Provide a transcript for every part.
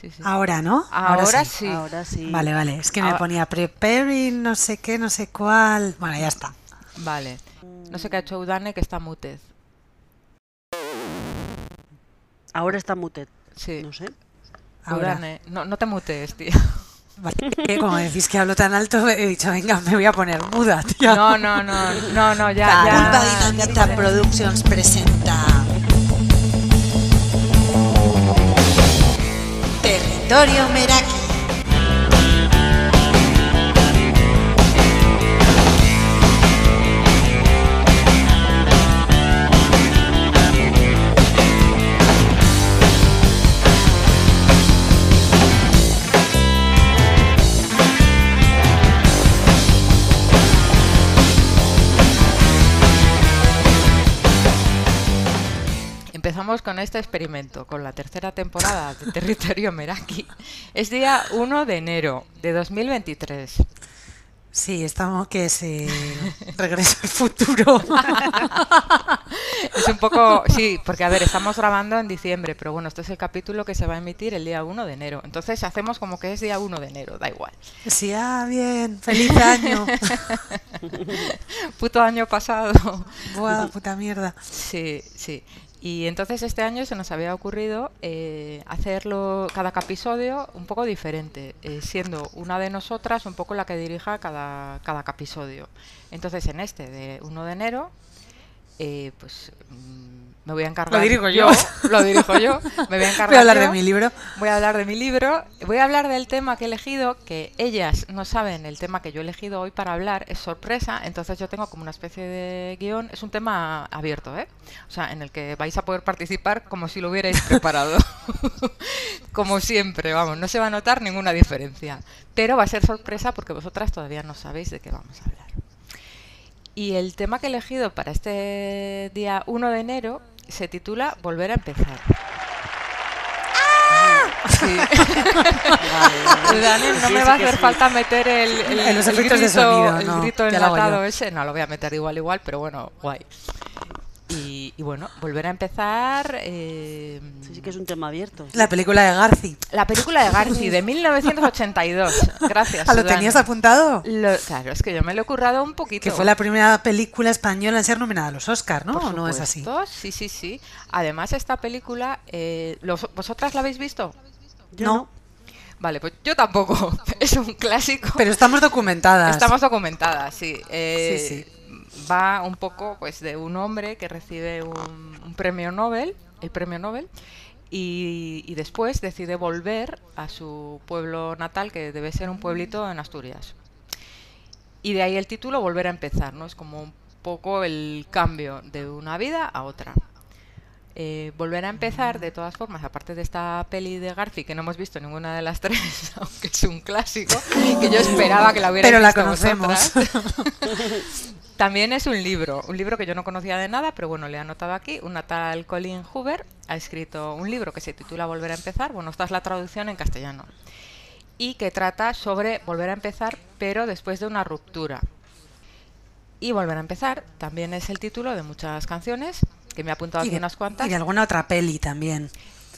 sí, sí. Ahora, ¿no? Ahora, sí. Ahora sí. Vale, vale. Es que me Ahora- ponía preparing, no sé qué, no sé cuál. Bueno, ya está. Vale. No sé qué ha hecho Udane que está muted. Ahora está muted. Sí. No sé. Ahora. Udane, no, no te mutees, tío. Vale, que como decís que hablo tan alto, he dicho, venga, me voy a poner muda, tío. No, no, no, no, no, ya, ya. Productions presenta Territorio Meraki. Empezamos con este experimento, con la tercera temporada de Territorio Meraki. Es día 1 de enero de 2023. Sí, estamos que se regreso al futuro. Es un poco, sí, porque a ver, estamos grabando en diciembre, pero bueno, este es el capítulo que se va a emitir el día 1 de enero. Entonces hacemos como que es día 1 de enero, da igual. Sí, ah, bien, feliz año. Puto año pasado. Buah, puta mierda. Sí, sí. Y entonces este año se nos había ocurrido eh, hacerlo cada episodio un poco diferente, eh, siendo una de nosotras un poco la que dirija cada, cada episodio. Entonces en este de 1 de enero, eh, pues mm, me voy a encargar. dirijo yo. Lo dirijo yo. Me voy a encargar. Voy a hablar de mi libro. Voy a hablar de mi libro, voy a hablar del tema que he elegido, que ellas no saben el tema que yo he elegido hoy para hablar, es sorpresa, entonces yo tengo como una especie de guion, es un tema abierto, ¿eh? O sea, en el que vais a poder participar como si lo hubierais preparado. como siempre, vamos, no se va a notar ninguna diferencia, pero va a ser sorpresa porque vosotras todavía no sabéis de qué vamos a hablar. Y el tema que he elegido para este día 1 de enero se titula Volver a empezar. Sí. Dani, no Sí, me va a hacer sí. falta meter el, el, En los el efectos de grito, sonido, el no, grito enlatado ese. No, lo voy a meter igual, igual, pero bueno, guay. Y, y bueno, volver a empezar. eh, Sí, sí que es un tema abierto. La película de Garci. La película de Garci de 1982. Gracias. ¿Ah, lo tenías apuntado? Lo- claro, es que yo me lo he currado un poquito. Que fue la primera película española en ser nominada a los Oscars, ¿no? Por ¿O no es así? Sí, sí, sí. Además, esta película, eh, ¿los- ¿vosotras la habéis visto? Yo no, no. Vale, pues yo tampoco. Es un clásico. pero estamos documentadas. Estamos documentadas, sí. Eh, Sí, Va un poco pues de un hombre que recibe un, un premio Nobel, el premio Nobel, y, y después decide volver a su pueblo natal, que debe ser un pueblito en Asturias. Y de ahí el título, Volver a empezar, ¿no? Es como un poco el cambio de una vida a otra. Eh, volver a empezar, de todas formas, aparte de esta peli de Garci, que no hemos visto ninguna de las tres, aunque es un clásico, que yo esperaba que la hubiera Pero la conocemos. También es un libro, un libro que yo no conocía de nada, pero bueno, le he anotado aquí. Una tal Colin Hoover ha escrito un libro que se titula Volver a empezar. Bueno, esta es la traducción en castellano. Y que trata sobre volver a empezar, pero después de una ruptura. Y volver a empezar también es el título de muchas canciones, que me he apuntado aquí de, unas cuantas. y de alguna otra peli también.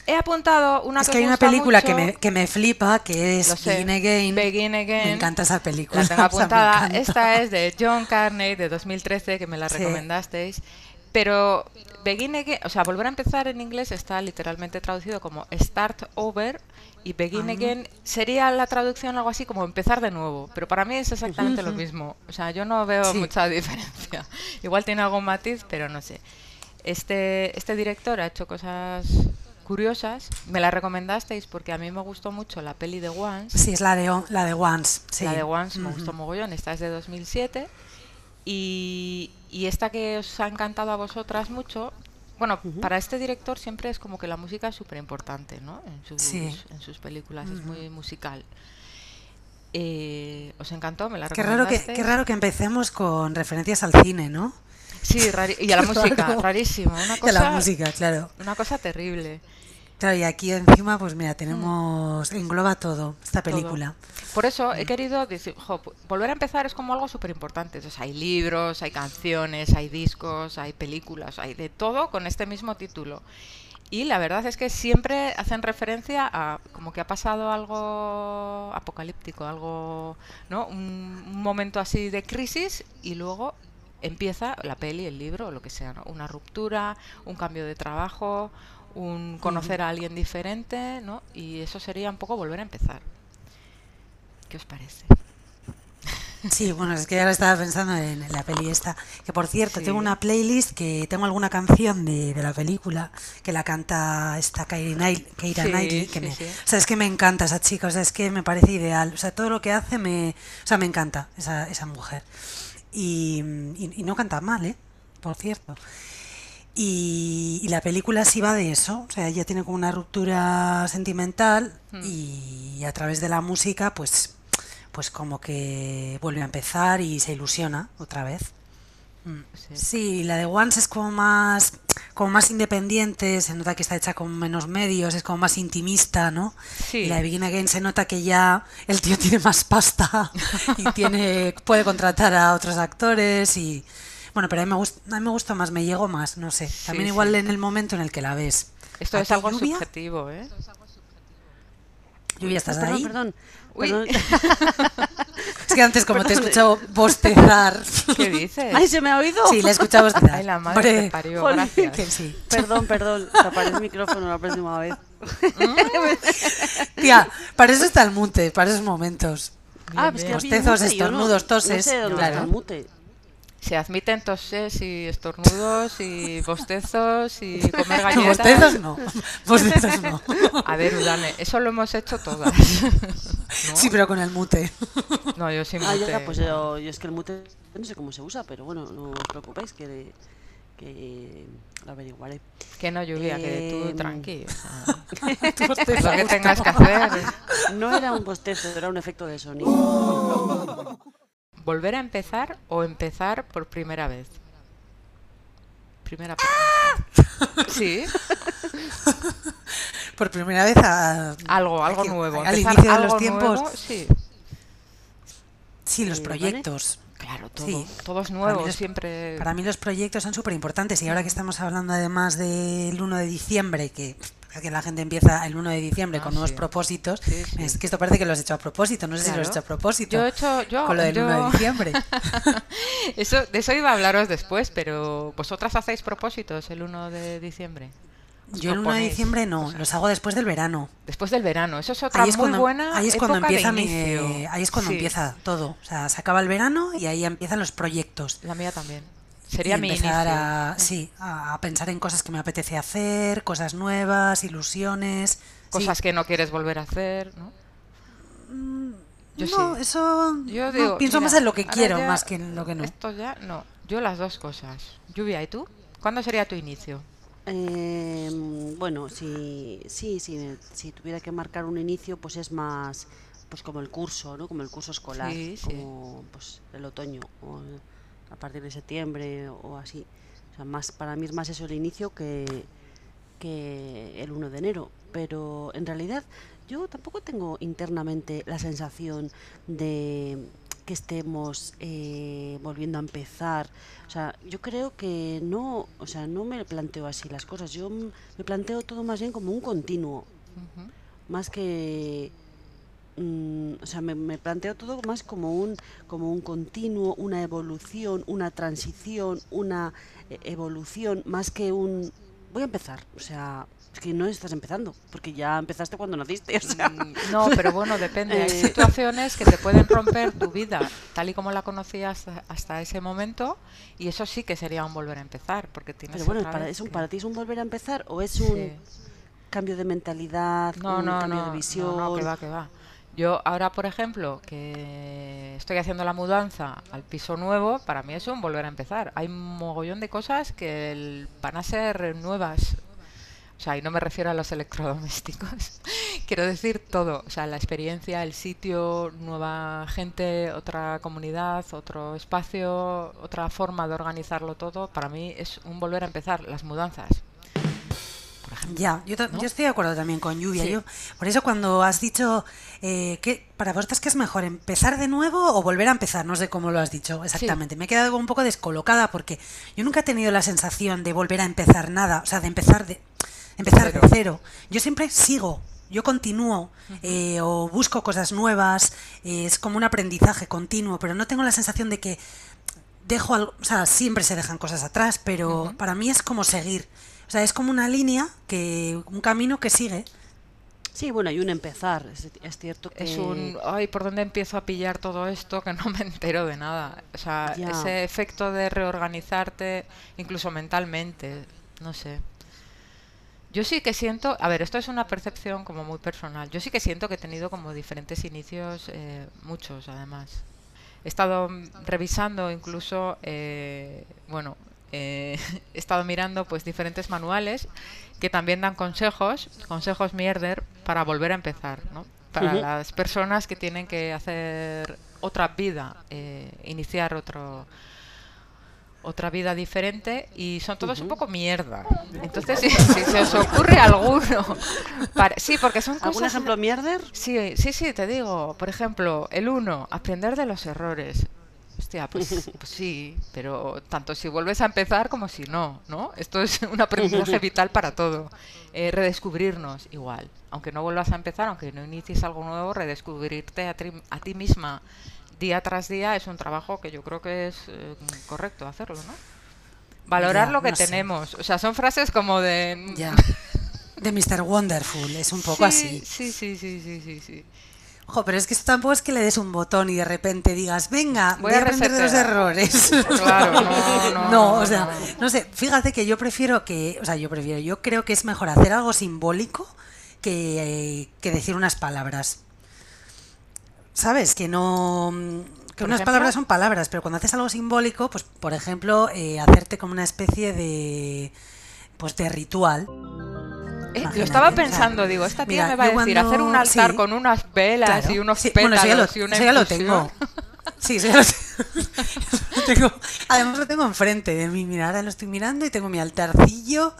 He apuntado una es que que hay una película que me, que me flipa, que es. Begin Again. Begin Again. Me encanta esa película. La tengo o sea, apuntada. Esta es de John Carney de 2013, que me la Sí. recomendasteis. Pero Begin Again, o sea, volver a empezar en inglés está literalmente traducido como Start Over y Begin Ah. Again sería la traducción algo así como empezar de nuevo. Pero para mí es exactamente lo mismo. O sea, yo no veo Sí. mucha diferencia. Igual tiene algún matiz, pero no sé. Este, este director ha hecho cosas curiosas. Me la recomendasteis porque a mí me gustó mucho la peli de Once. Sí, es la de, O- la de Once. Sí. La de Once me gustó mogollón, esta es de 2007. Y, y esta que os ha encantado a vosotras mucho, bueno, para este director siempre es como que la música es súper importante, ¿no? En sus, Sí. en sus películas, es muy musical. Eh, ¿Os encantó? ¿Me la Qué raro, que, qué raro que empecemos con referencias al cine, ¿no? Sí, rari- y a la música, rarísimo. Una Y a cosa, la música, claro. Una cosa terrible. Claro, y aquí encima, pues mira, tenemos. Engloba todo, esta todo. película. Por eso he querido decir, jo, volver a empezar es como algo súper importante. Entonces, hay libros, hay canciones, hay discos, hay películas, hay de todo con este mismo título. Y la verdad es que siempre hacen referencia a como que ha pasado algo apocalíptico, algo, ¿no? Un, un momento así de crisis y luego empieza la peli, el libro, o lo que sea, ¿no? Una ruptura, un cambio de trabajo, un conocer a alguien diferente, ¿no? Y eso sería un poco volver a empezar. ¿Qué os parece? Sí, bueno, es que ahora estaba pensando en la peli esta. Que por cierto, Sí. tengo una playlist que tengo alguna canción de, de la película que la canta esta Keira Knight- Keira Sí, Knightley. Que sí, me. O sea, es que me encanta esa chica, o sea, es que me parece ideal. O sea, todo lo que hace me. O sea, me encanta esa, esa mujer. Y, y- y no canta mal, ¿eh? Por cierto. Y, y la película sí va de eso, o sea, ella tiene como una ruptura sentimental Hmm. y a través de la música, pues, pues como que vuelve a empezar y se ilusiona otra vez. Sí. Sí, la de Once es como más, como más independiente, se nota que está hecha con menos medios, es como más intimista, ¿no? Sí. Y la de Begin Again se nota que ya el tío tiene más pasta y tiene, puede contratar a otros actores y bueno, pero a mí me gusta, a mí me gusta más, me llegó más, no sé. También Sí, igual sí. en el momento en el que la ves. Esto ¿A es algo Lluvia? subjetivo, ¿eh? Lluvia, ¿estás perdón, ahí? perdón. Uy. Es que antes como te he escuchado bostezar. ¿Qué dices? Ay, ¿se me ha oído? Sí, le he escuchado bostezar. Ay, la madre que parió, gracias. que sí. Perdón, perdón. Taparé el micrófono la próxima vez. Tía, para eso está el mute, para esos momentos. ah, Bien, pues que bien. había Bostezos, no- estornudos, toses, No sé dónde claro. está el mute. Se admiten toses y estornudos y bostezos y comer galletas. Bostezos no. Bostezos no. A ver, Udane, eso lo hemos hecho todas. ¿No? Sí, pero con el mute. No, yo sin Ah, mute. ya, pues yo, yo es que el mute no sé cómo se usa, pero bueno, no os preocupéis que, que lo averiguaré. Que no lluvia, que Em, tú tranqui. o sea, Tu bostezo. lo que tengas que hacer. No era un bostezo, era un efecto de sonido. ¿Volver a empezar o empezar por primera vez? Primera ¡Ah! pregunta. Sí, Por primera vez a... algo, algo nuevo. Al inicio de los tiempos. nuevo, sí, Sí, los proyectos. claro, todo. Sí. Todo es Para nuevo, mí los- siempre. Para mí los proyectos son súper importantes y ahora que estamos hablando además del 1 de diciembre, que, que la gente empieza el 1 de diciembre Ah, con nuevos sí. propósitos, Sí, sí. es que esto parece que lo has hecho a propósito, no sé si lo has Claro. hecho a propósito. Yo he hecho, yo, con lo del yo- 1 de diciembre. eso, de eso iba a hablaros después, pero ¿vosotras hacéis propósitos el 1 de diciembre? ¿Os Yo el 1 de diciembre no, cosas? los hago después del verano. Después del verano, eso es otra Ahí es, muy cuando, buena ahí es cuando época de empieza mi- ahí es cuando Sí, empieza todo. O sea, se acaba el verano y ahí empiezan los proyectos. La mía también. Sería y mi empezar inicio. a, sí, a, pensar en cosas que me apetece hacer, cosas nuevas, ilusiones. Cosas sí. que no quieres volver a hacer, ¿no? Yo no, sí. eso Yo no, pienso mira, más en lo que quiero ya- más que en lo que no. Esto ya no. Yo las dos cosas. Lluvia, ¿y tú? ¿Cuándo sería tu inicio? Eh, bueno, si, sí, sí, si tuviera que marcar un inicio, pues es más pues como el curso, ¿no? Como el curso escolar, Sí, sí. como pues el otoño o el- a partir de septiembre o así. O sea, más para mí es más eso el inicio que, que el 1 de enero, pero en realidad yo tampoco tengo internamente la sensación de que estemos eh, volviendo a empezar. O sea, yo creo que no, o sea, no me planteo así las cosas. Yo me planteo todo más bien como un continuo, más que mm, o sea, me, me planteo todo más como un como un continuo, una evolución, una transición, una eh, evolución, más que un voy a empezar. O sea, es que no estás empezando, porque ya empezaste cuando naciste. O sea, Mm, No, pero bueno, depende. Hay Eh. situaciones que te pueden romper tu vida tal y como la conocías hasta ese momento y eso sí que sería un volver a empezar porque tienes pero bueno, otra para, vez ¿es un, que- para ti es un volver a empezar o es Sí. un cambio de mentalidad, No, un no, cambio no, de visión? no, no, que va, que va. Yo ahora, por ejemplo, que estoy haciendo la mudanza al piso nuevo, para mí es un volver a empezar. Hay un mogollón de cosas que van a ser nuevas. O sea, y no me refiero a los electrodomésticos. Quiero decir todo. O sea, la experiencia, el sitio, nueva gente, otra comunidad, otro espacio, otra forma de organizarlo todo. Para mí es un volver a empezar. Las mudanzas. Ya, yo, ta- ¿no? yo estoy de acuerdo también con Lluvia. Sí. Yo, por eso cuando has dicho eh, que para vosotras qué es mejor, empezar de nuevo o volver a empezar, no sé cómo lo has dicho exactamente. Me he quedado un poco descolocada porque yo nunca he tenido la sensación de volver a empezar nada, o sea, de empezar de, empezar de cero. Yo siempre sigo, yo continúo eh, o busco cosas nuevas, eh, es como un aprendizaje continuo, pero no tengo la sensación de que dejo algo, o sea, siempre se dejan cosas atrás, pero para mí es como seguir. O sea, es como una línea, que un camino que sigue. Sí, bueno, hay un empezar, es, es cierto que... Es un, ay, ¿por dónde empiezo a pillar todo esto que no me entero de nada? O sea, Ya. ese efecto de reorganizarte, incluso mentalmente, no sé. Yo sí que siento, a ver, esto es una percepción como muy personal. Yo sí que siento que he tenido como diferentes inicios, eh, muchos además. He estado revisando incluso, eh, bueno, eh, he estado mirando pues diferentes manuales que también dan consejos, consejos mierder para volver a empezar, ¿no? Para las personas que tienen que hacer otra vida, eh, iniciar otro otra vida diferente y son todos un poco mierda. Entonces, si, si se os ocurre alguno, para- sí, porque son ¿Algún cosas ejemplo mierder? Sí, sí, sí, te digo. Por ejemplo, el uno, aprender de los errores. Hostia, pues, pues sí, pero tanto si vuelves a empezar como si no, ¿no? Esto es un aprendizaje vital para todo. Eh, redescubrirnos, igual. Aunque no vuelvas a empezar, aunque no inicies algo nuevo, redescubrirte a, ti- a ti misma día tras día es un trabajo que yo creo que es eh, correcto hacerlo, ¿no? Valorar Ya, lo que no sé. tenemos. O sea, son frases como de... Ya. De Mr. Wonderful, es un poco Sí, así. Sí, sí, sí, sí, sí, sí. Ojo, pero es que esto tampoco es que le des un botón y de repente digas, venga, Voy voy, a aprender de los errores. Claro, no, no, No, o sea, no. sé, fíjate que yo prefiero que, o sea, yo prefiero, yo creo que es mejor hacer algo simbólico que, que decir unas palabras. ¿Sabes? Que no... Que ¿Por unas ejemplo? palabras son palabras, pero cuando haces algo simbólico, pues, por ejemplo, eh, hacerte como una especie de... Pues de ritual. Eh, lo estaba o sea, pensando, digo, esta tía mira, me va a decir cuando- hacer un altar sí, con unas velas Claro, y unos sí, pétalos bueno, eso ya lo, y una ya lo tengo. Sí, ya lo tengo. Además lo tengo enfrente de mí. Mira, ahora lo estoy mirando y tengo mi altarcillo.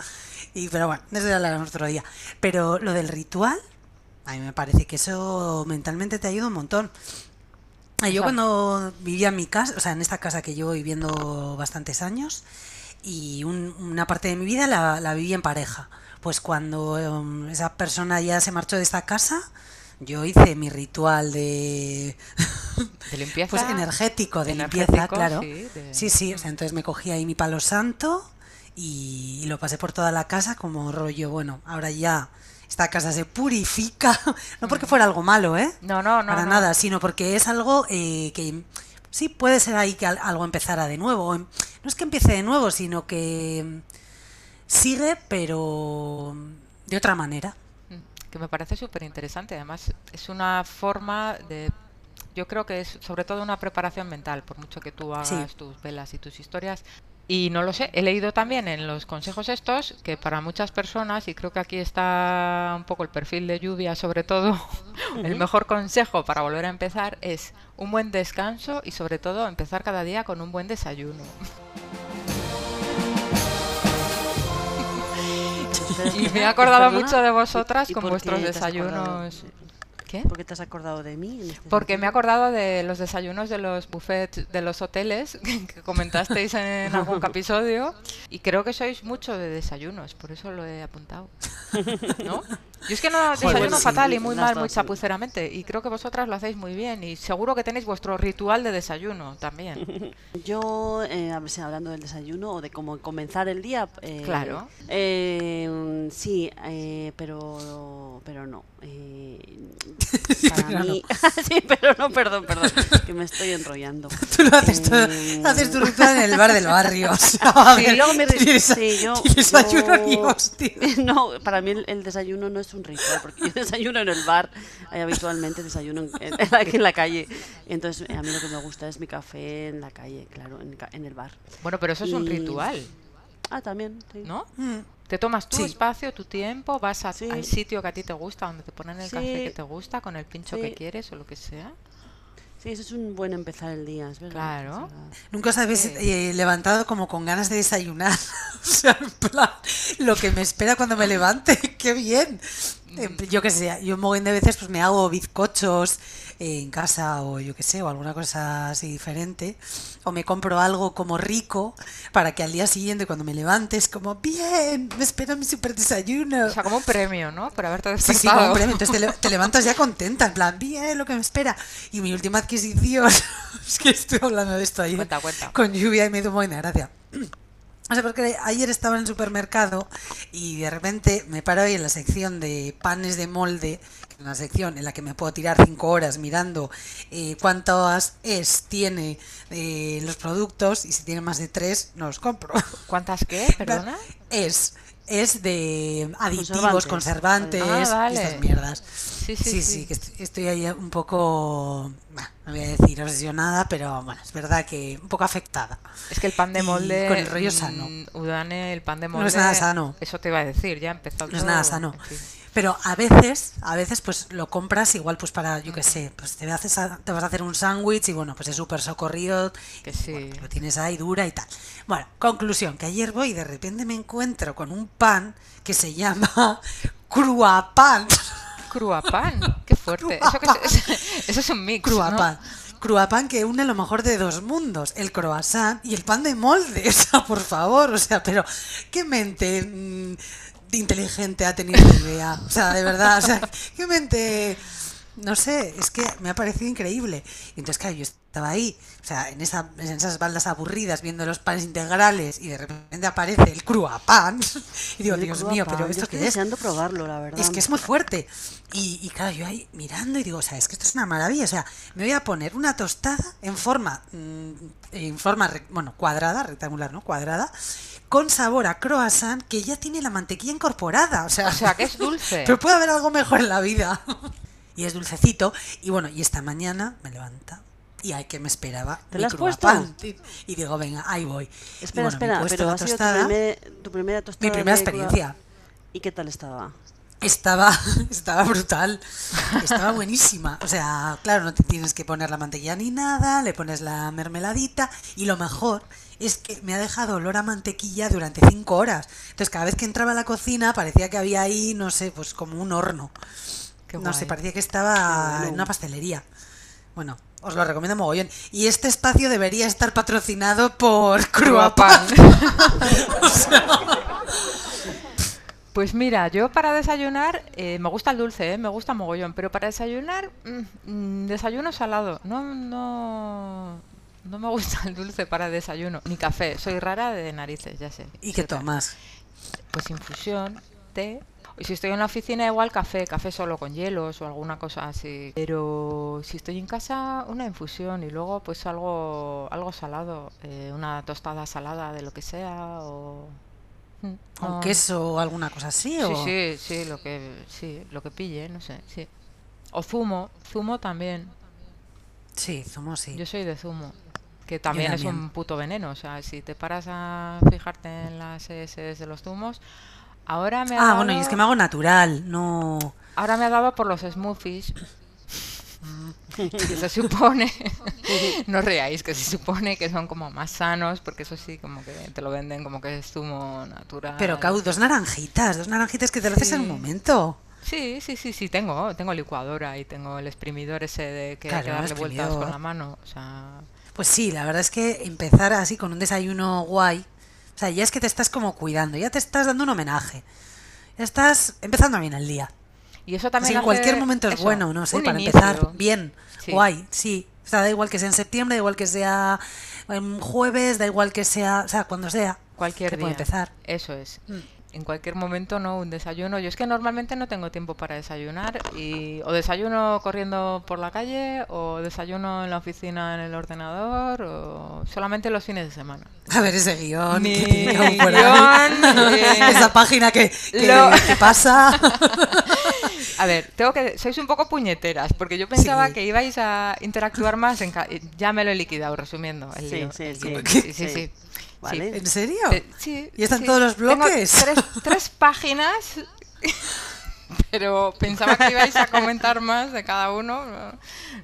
Y, pero bueno, eso ya lo haremos otro día. Pero lo del ritual, a mí me parece que eso mentalmente te ayuda un montón. Yo Exacto. cuando vivía en mi casa, o sea, en esta casa que llevo viviendo bastantes años, y un- una parte de mi vida la, la viví en pareja. Pues cuando em, esa persona ya se marchó de esta casa, yo hice mi ritual de, De limpieza. pues energético, de limpieza, claro. sí, de- Sí, sí, o sea, entonces me cogí ahí mi palo santo y, y lo pasé por toda la casa como rollo, bueno, ahora ya esta casa se purifica, no porque fuera algo malo, ¿eh? No, no, no. Para no. nada, sino porque es algo eh, que sí puede ser ahí que al- algo empezara de nuevo. em- No es que empiece de nuevo, sino que mm, sigue, pero de otra manera. Mm, Que me parece súper interesante. Además, es una forma de. Yo creo que es sobre todo una preparación mental, por mucho que tú hagas Sí. tus velas y tus historias. Y no lo sé, he leído también en los consejos estos que para muchas personas, y creo que aquí está un poco el perfil de lluvia sobre todo, el mejor consejo para volver a empezar es un buen descanso y sobre todo empezar cada día con un buen desayuno. Y me he acordado Perdona, mucho de ¿y- vosotras y con vuestros desayunos. ¿Qué? ¿Por qué te has acordado de mí? este Porque me he acordado de los desayunos de los buffets de los hoteles que comentasteis en algún episodio y creo que sois mucho de desayunos, por eso lo he apuntado. ¿No? Yo es que no desayuno sí, fatal y muy mal, muy chapuceramente y creo que vosotras lo hacéis muy bien y seguro que tenéis vuestro ritual de desayuno también. Yo, eh, a ver si hablando del desayuno o de cómo comenzar el día. eh, Claro. eh, sí, eh, pero, pero no. eh, para pero mí. sí, pero no, perdón, perdón. Que me estoy enrollando. Tú lo haces, todo- Eh, haces tu ritual en el bar del barrio. o sea, Sí, ver, luego tienes- sí, yo, tienes desayuno yo- ni hostia. No, para mí el, el desayuno no es un ritual, porque yo desayuno en el bar, eh, habitualmente desayuno en, en- en la, en la calle. Entonces, eh, a mí lo que me gusta es mi café en la calle, claro, en, ca- en el bar. Bueno, pero eso es un ritual, Ah, también, sí. ¿no? Mm. Te tomas tu Sí. espacio, tu tiempo, vas a- Sí. al sitio que a ti te gusta, donde te ponen el café que te gusta, con el pincho que quieres o lo que sea. Sí, eso es un buen empezar el día, es verdad. Claro. es verdad. Nunca os habéis eh, levantado como con ganas de desayunar. o sea, en plan, lo que me espera cuando me levante. ¡Qué bien! Eh, Yo que sé, yo un montón de veces pues me hago bizcochos en casa o yo que sé, o alguna cosa así diferente. O me compro algo como rico para que al día siguiente cuando me levantes como, bien, me espera mi super desayuno. O sea, como un premio, ¿no? Por haberte Sí, sí, despertado. como un premio. Entonces te, le- te levantas ya contenta, en plan, bien, lo que me espera. Y mi última adquisición, es que estoy hablando de esto ayer, Cuenta, cuenta. con lluvia y me dio buena gracia. No sé, porque ayer estaba en el supermercado y de repente me paro ahí en la sección de panes de molde, es una sección en la que me puedo tirar cinco horas mirando eh, cuántas es tiene eh, los productos y si tiene más de tres, no los compro. ¿Cuántas qué? Perdona. Es, es de Conservantes. aditivos, conservantes, Ah, y vale. estas mierdas. Sí, sí, Sí, sí, sí. que est- estoy ahí un poco, bueno, no voy a decir obsesionada, pero bueno, es verdad que un poco afectada. Es que el pan de Y molde. con el rollo sano. mm, Udane, el pan de molde. No es nada sano. Eso te iba a decir, ya empezó No es nada sano. Sí. Pero a veces, a veces pues lo compras igual pues para, yo qué sé, pues te, haces a- te vas a hacer un sándwich y bueno, pues es súper socorrido, Que sí. bueno, lo tienes ahí dura y tal. Bueno, conclusión, que ayer voy y de repente me encuentro con un pan que se llama cruapan. Cruapan. Qué fuerte. Eso, que es, eso es un mix. ¿no? Cruapan. Cruapan que une lo mejor de dos mundos, el croissant y el pan de molde. O sea, por favor, o sea, pero qué mente mm, inteligente ha tenido idea. O sea, de verdad, o sea, qué mente. No sé, es que me ha parecido increíble. Y entonces, claro, yo estaba ahí, o sea, en, esa, en esas baldas aburridas viendo los panes integrales y de repente aparece el cruapan. Y digo, El Dios mío, pero yo ¿esto estoy qué es? deseando probarlo, la verdad. Es que es muy fuerte. Y, y claro, yo ahí mirando y digo, o sea, es que esto es una maravilla. O sea, me voy a poner una tostada en forma, mm, en forma, bueno, cuadrada, rectangular, ¿no? Cuadrada, con sabor a croissant que ya tiene la mantequilla incorporada. O sea, O sea, que es dulce. pero puede haber algo mejor en la vida. y es dulcecito. Y bueno, y esta mañana me levanta. Y ay, que me esperaba. ¿Te la has puesto? Y, digo, venga, ahí voy. Espera, bueno, espera, puesto pero la ha sido tu, tostada. primer- tu primera tostada. Mi primera experiencia. ¿Y qué tal estaba? Estaba, estaba brutal, estaba buenísima. O sea, claro, no te tienes que poner la mantequilla ni nada, le pones la mermeladita y lo mejor es que me ha dejado olor a mantequilla durante cinco horas. Entonces, cada vez que entraba a la cocina parecía que había ahí, no sé, pues como un horno. Qué no sé, parecía que estaba bueno. en una pastelería. Bueno, os lo recomiendo mogollón. Y este espacio debería estar patrocinado por Cruapan. Pues mira, yo para desayunar, eh, me gusta el dulce, eh, me gusta mogollón, pero para desayunar, mm, mm, desayuno salado. No, no, no me gusta el dulce para desayuno, ni café. Soy rara de narices, ya sé. ¿Y qué rara. tomas? Pues infusión, té. Y si estoy en la oficina, igual café, café solo con hielos o alguna cosa así. Pero si estoy en casa, una infusión y luego pues algo, algo salado, eh, una tostada salada de lo que sea o... Mm, ¿Con no. queso o alguna cosa así? Sí, o... sí, sí, lo que, sí, lo que pille, no sé, sí. O zumo, zumo también. Sí, zumo sí. Yo soy de zumo, que también, es un puto veneno. O sea, si te paras a fijarte en las ES de los zumos, ahora me ha Ah, dado, bueno, y es que me hago natural, no... ahora me ha dado por los smoothies. que se supone, no reáis, que se supone que son como más sanos, porque eso sí, como que te lo venden como que es zumo natural. Pero, Cau, dos naranjitas, dos naranjitas que te lo haces en un momento. Sí, sí, sí, sí, tengo, tengo licuadora y tengo el exprimidor ese de que hay que Claro, darle vueltas con la mano. O sea, Pues sí, la verdad es que empezar así con un desayuno guay, o sea, ya es que te estás como cuidando, ya te estás dando un homenaje. Ya estás empezando bien el día. y eso Así también en hace cualquier momento es eso, bueno, no sé, para inicio. empezar bien, Sí. guay, sí. O sea, da igual que sea en septiembre, da igual que sea en jueves, da igual que sea, o sea, cuando sea. Cualquier día. puede empezar. Eso es. Mm. En cualquier momento, ¿no? Un desayuno. Yo es que normalmente no tengo tiempo para desayunar. y O desayuno corriendo por la calle, o desayuno en la oficina en el ordenador, o solamente los fines de semana. A ver ese guion. Mi que guion, eh, Esa página que, que, lo- que pasa. A ver, tengo que sois un poco puñeteras, porque yo pensaba Sí. que ibais a interactuar más. En ca- ya me lo he liquidado, resumiendo. El Sí, sí, sí, sí, sí. Vale. Sí. ¿En serio? Eh, sí, ¿Y están sí. todos los Tengo bloques? tres, tres páginas, pero pensaba que ibais a comentar más de cada uno.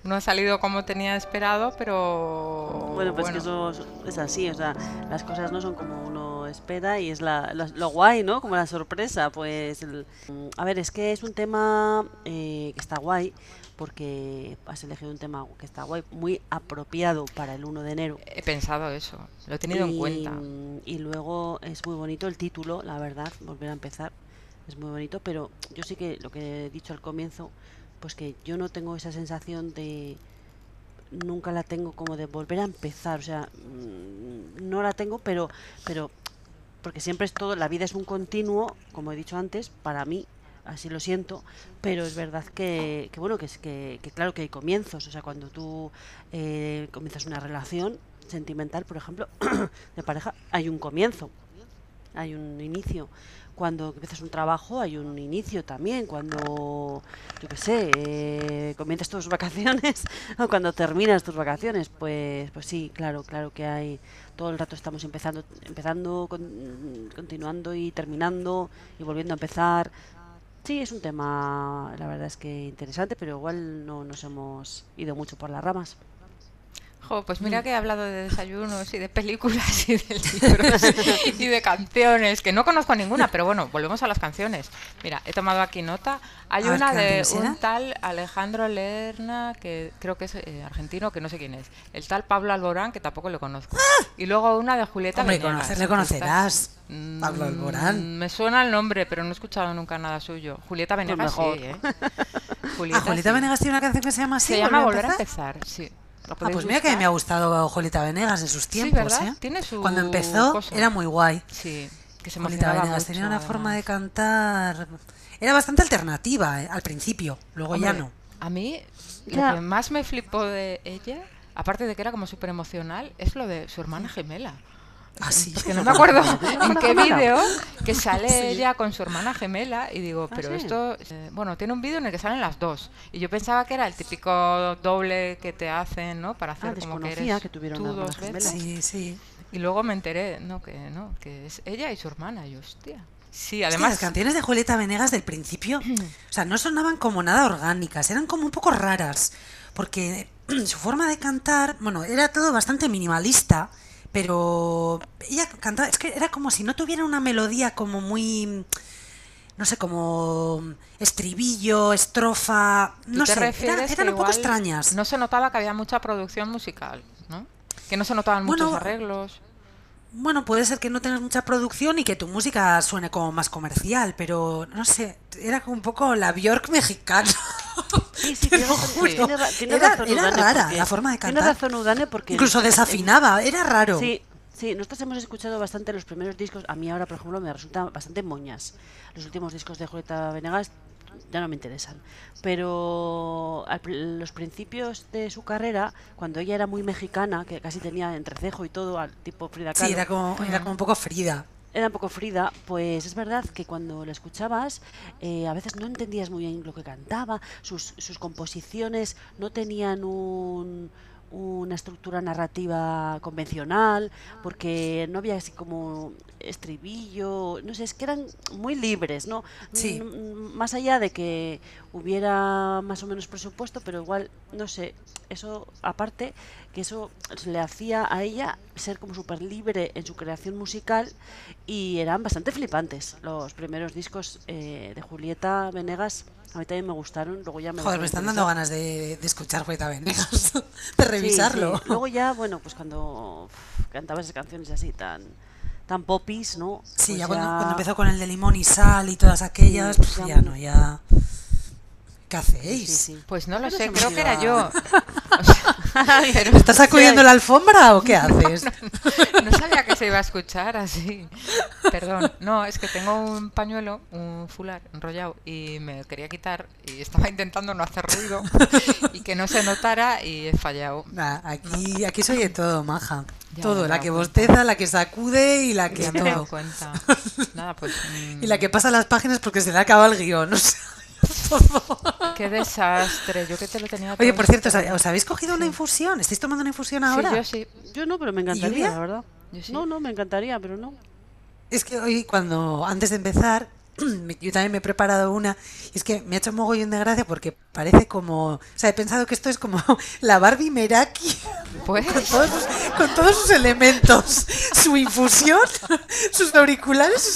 No, ha salido como tenía esperado, pero Bueno, pues que eso es así, o sea, las cosas no son como uno espera y es la, la- lo guay, ¿no? Como la sorpresa. Pues, el- a ver, es que es un tema eh, que está guay porque has elegido un tema que está guay, muy apropiado para el 1 de enero. He pensado eso, lo he tenido en cuenta. y luego es muy bonito el título, la verdad, volver a empezar. Es muy bonito, pero yo sí que lo que he dicho al comienzo, pues que yo no tengo esa sensación de nunca la tengo como de volver a empezar, o sea, mm, no la tengo, pero pero porque siempre es todo, la vida es un continuo, como he dicho antes, para mí, así lo siento, pero es verdad que, que bueno, que es que, que claro que hay comienzos, o sea, cuando tú eh, comienzas una relación sentimental, por ejemplo, de pareja, hay un comienzo, hay un inicio. Cuando empiezas un trabajo hay un inicio también. Cuando, yo qué sé, eh, comienzas tus vacaciones o cuando terminas tus vacaciones, pues, pues sí, claro, claro que hay. Todo el rato estamos empezando, empezando, con- continuando y terminando y volviendo a empezar. Sí, es un tema, la verdad es que interesante, pero igual no nos hemos ido mucho por las ramas. Jo, pues Mm. mira que he hablado de desayunos y de películas y de libros y de canciones, que no conozco ninguna, pero bueno, volvemos a las canciones. Mira, he tomado aquí nota. Hay A una ¿qué de un tal Alejandro Lerna, que creo que es eh, argentino, que no sé quién es. El tal Pablo Alborán, que tampoco lo conozco. Y luego una de Julieta Hombre, Venegas. conocerle que conocerás. está- Pablo Mm, Alborán. Me suena el nombre, pero no he escuchado nunca nada suyo. Julieta Venegas mejor. sí, ¿eh? Ah, Julieta sí. Venegas tiene una canción que se llama así. Se llama ¿Volver a empezar? empezar, sí. ¿Lo Ah, pues mira que buscar? me ha gustado Julieta Venegas en sus Sí, tiempos, ¿verdad? ¿eh? Tiene su Cuando empezó cosa. era muy guay. Sí, que se emocionaba Venegas mucho, tenía una forma de cantar. Era bastante alternativa ¿eh? al principio, luego ya Hombre, no. A mí, Ya. lo que más me flipó de ella, aparte de que era como súper emocional, es lo de su hermana gemela. Ah, sí. Porque no me acuerdo en qué vídeo que sale Sí. ella con su hermana gemela y digo, ¿Ah, pero sí? esto, eh, bueno, tiene un vídeo en el que salen las dos y yo pensaba que era el típico doble que te hacen, ¿no? Para hacer como que eres que tú una dos veces. Sí, sí. Y luego me enteré, no, que no, que es ella y su hermana, y hostia. Sí, además las canciones de Julieta Venegas del principio, o sea, no sonaban como nada orgánicas, eran como un poco raras, porque su forma de cantar, bueno, era todo bastante minimalista, pero ella cantaba, es que era como si no tuviera una melodía como muy, no sé, como estribillo, estrofa, ¿Tú no sé, eran, eran un poco extrañas. No se notaba que había mucha producción musical, ¿no? Que no se notaban Bueno, muchos arreglos. Bueno, puede ser que no tengas mucha producción y que tu música suene como más comercial, pero no sé, era como un poco la Bjork mexicana. Sí, sí, tiene tiene ra- tiene Era- razón era Udane, rara porque- la forma de Tiene cantar. razón Udane porque... Incluso desafinaba, era raro. Sí, sí, nosotros hemos escuchado bastante los primeros discos. A mí ahora, por ejemplo, me resultan bastante moñas. Los últimos discos de Julieta Venegas ya no me interesan. Pero al pr- los principios de su carrera, cuando ella era muy mexicana, que casi tenía entrecejo y todo, al tipo Frida Kahlo, Sí, era como, era como un poco Frida. Era un poco Frida, pues es verdad que cuando la escuchabas eh, a veces no entendías muy bien lo que cantaba, sus, sus composiciones no tenían un- una estructura narrativa convencional, porque no había así como estribillo, no sé, es que eran muy libres, ¿no? Sí. Mm, Más allá de que hubiera más o menos presupuesto, pero igual, no sé, eso aparte, que eso le hacía a ella ser como súper libre en su creación musical y eran bastante flipantes los primeros discos eh, de Julieta Venegas. A mí también me gustaron, luego ya me Joder, me están dando ganas de, de escuchar Julieta Venegas, de revisarlo. sí. Luego ya, bueno, pues cuando uf, cantaba esas canciones así tan tan popis, ¿no? Sí, Pues ya cuando, cuando empezó con el de limón y sal y todas aquellas, Sí, pues ya no, ya... ¿Qué hacéis? Sí, sí. Pues no lo Pero sé, creo que era yo. O sea, pero ¿Estás sacudiendo la alfombra o qué haces? no sabía que se iba a escuchar así. Perdón. No, es que tengo un pañuelo, un fular enrollado y me quería quitar y estaba intentando no hacer ruido y que no se notara y he fallado. Nah, aquí, aquí soy de todo, maja. Ya todo, la que cuenta. bosteza, la que sacude y la que Ya me he dado todo. cuenta. Nada, pues. mm, Y la que pasa las páginas porque se le acaba el guion. o sea, todo. Qué desastre. Yo que te lo tenía. Oye, por cierto, ¿os esto- ¿os habéis cogido una infusión? ¿Estáis tomando una infusión Sí, ahora? yo sí. Yo no, pero me encantaría, la verdad. Yo sí. No, no, me encantaría, pero no. Es que hoy, cuando antes de empezar, yo también me he preparado una y es que me ha hecho mogollón de gracia porque parece como, o sea, he pensado que esto es como la Barbie Meraki Pues, con todos, sus, con todos sus elementos, su infusión, sus auriculares y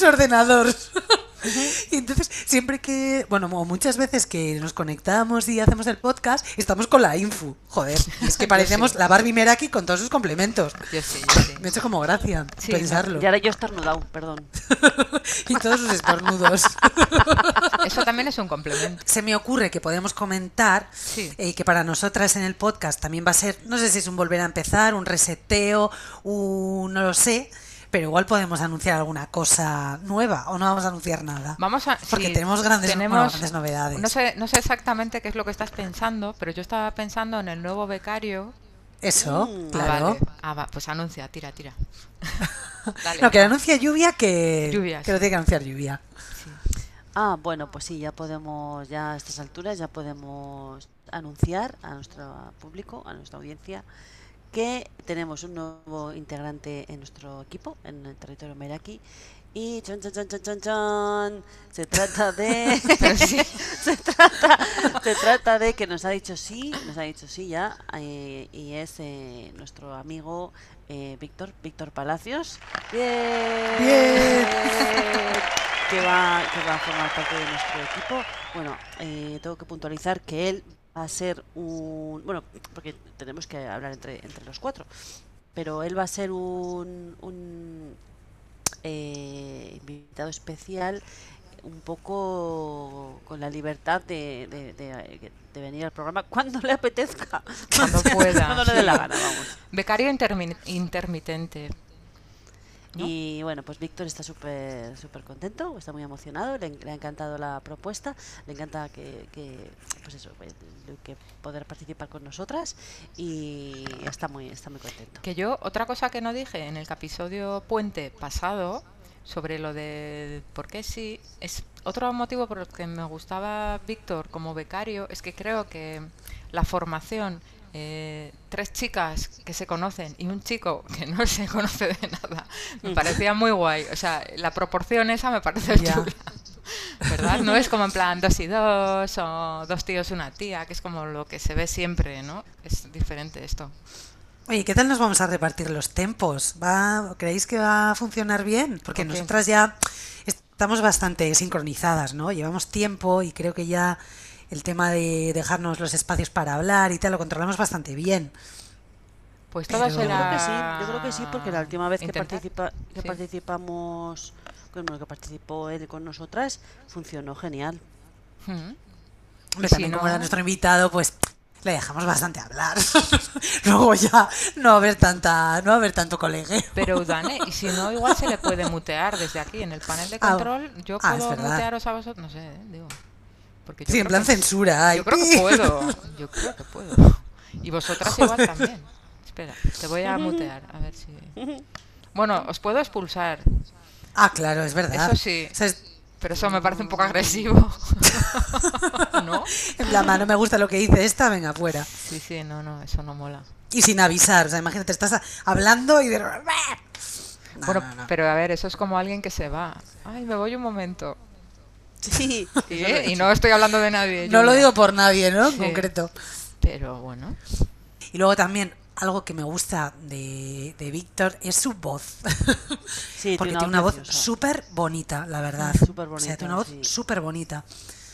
Y entonces, siempre que, bueno, muchas veces que nos conectamos y hacemos el podcast, estamos con la info. Joder, es que parecemos la Barbie Meraki con todos sus complementos. yo sí, yo sí. Me ha hecho como gracia Sí, pensarlo. Y ahora yo estornudado, perdón. Y todos sus estornudos. Eso también es un complemento. Se me ocurre que podemos comentar Sí. eh, que para nosotras en el podcast también va a ser, no sé si es un volver a empezar, un reseteo, un no lo sé, pero igual podemos anunciar alguna cosa nueva o no vamos a anunciar nada. Vamos a, Porque sí, tenemos grandes- tenemos- bueno, grandes novedades. No sé, no sé exactamente qué es lo que estás pensando, pero yo estaba pensando en el nuevo becario. Eso, Mm. Ah, claro. vale. Ah, va, pues anuncia, tira, tira. Dale, No, que anuncia lluvia que, Lluvia, que lo tiene que anunciar lluvia. Sí. Ah, bueno, pues sí, ya podemos, ya a estas alturas ya podemos anunciar a nuestro público, a nuestra audiencia, que tenemos un nuevo integrante en nuestro equipo, en el territorio Meraki. Y chon, chon, chon, chon, chon, chon, se trata de sí. se trata se trata de que nos ha dicho sí, nos ha dicho sí ya eh, y es eh, nuestro amigo eh, Víctor Víctor Palacios. Bien. Bien. Que va que va a formar parte de nuestro equipo. Bueno, tengo que puntualizar que él a ser un bueno porque tenemos que hablar entre entre los cuatro, pero él va a ser un, un eh, invitado especial un poco con la libertad de, de- de- de venir al programa cuando le apetezca. Cuando pueda, cuando le dé la gana, vamos. Becario intermi- intermitente. ¿No? Y bueno, pues Víctor está súper súper contento, está muy emocionado, le, le ha encantado la propuesta, le encanta que, que, pues eso, que poder participar con nosotras y está muy está muy contento. Que yo, otra cosa que no dije en el episodio puente pasado, sobre lo de por qué sí, es otro motivo por el que me gustaba Víctor como becario, es que creo que la formación, eh, tres chicas que se conocen y un chico que no se conoce de nada, me parecía muy guay. O sea, la proporción esa me parece Ya. chula. ¿Verdad? No es como en plan dos y dos o dos tíos y una tía, que es como lo que se ve siempre, ¿no? Es diferente esto. Oye, ¿qué tal nos vamos a repartir los tempos? ¿Va, ¿Creéis que va a funcionar bien? Porque nosotras ya estamos bastante sincronizadas, ¿no? Llevamos tiempo y creo que ya el tema de dejarnos los espacios para hablar y tal lo controlamos bastante bien. Pues todo Pero- Yo creo será. que sí, yo creo que sí, porque la última vez que, participa, que Sí. participamos, bueno, que participó él con nosotras, funcionó genial. Mm. Hombre, Y si también como no- era nuestro invitado, pues le dejamos bastante hablar. Luego ya no va a haber tanta, no va a haber tanto colegueo. Pero Udane, y si no, igual se le puede mutear desde aquí en el panel de Ah, control. Yo ah, puedo mutearos a vosotros, no sé, eh, digo. Porque yo Sí, en plan que- censura. ay, Yo creo que puedo. Yo creo que puedo. Y vosotras igual también. Espera, te voy a mutear, a ver si. Bueno, os puedo expulsar, Ah, claro, es verdad. Eso sí. O sea, es- pero eso me parece un poco agresivo. ¿No? en plan, "Ma, no me gusta lo que dice esta, venga, fuera. Sí, sí, no, no, eso no mola. Y sin avisar, o sea, imagínate, estás hablando y de... No, bueno, no, no. pero a ver, eso es como alguien que se va. Ay, me voy un momento. Sí, lo he y no estoy hablando de nadie. No lo Julia. digo por nadie, ¿no? En Sí. concreto. Pero bueno. Y luego también, algo que me gusta de, de Víctor es su voz. Sí, Porque tiene una voz súper bonita, la verdad. Súper O sea, tiene bonita, una voz sí. súper bonita.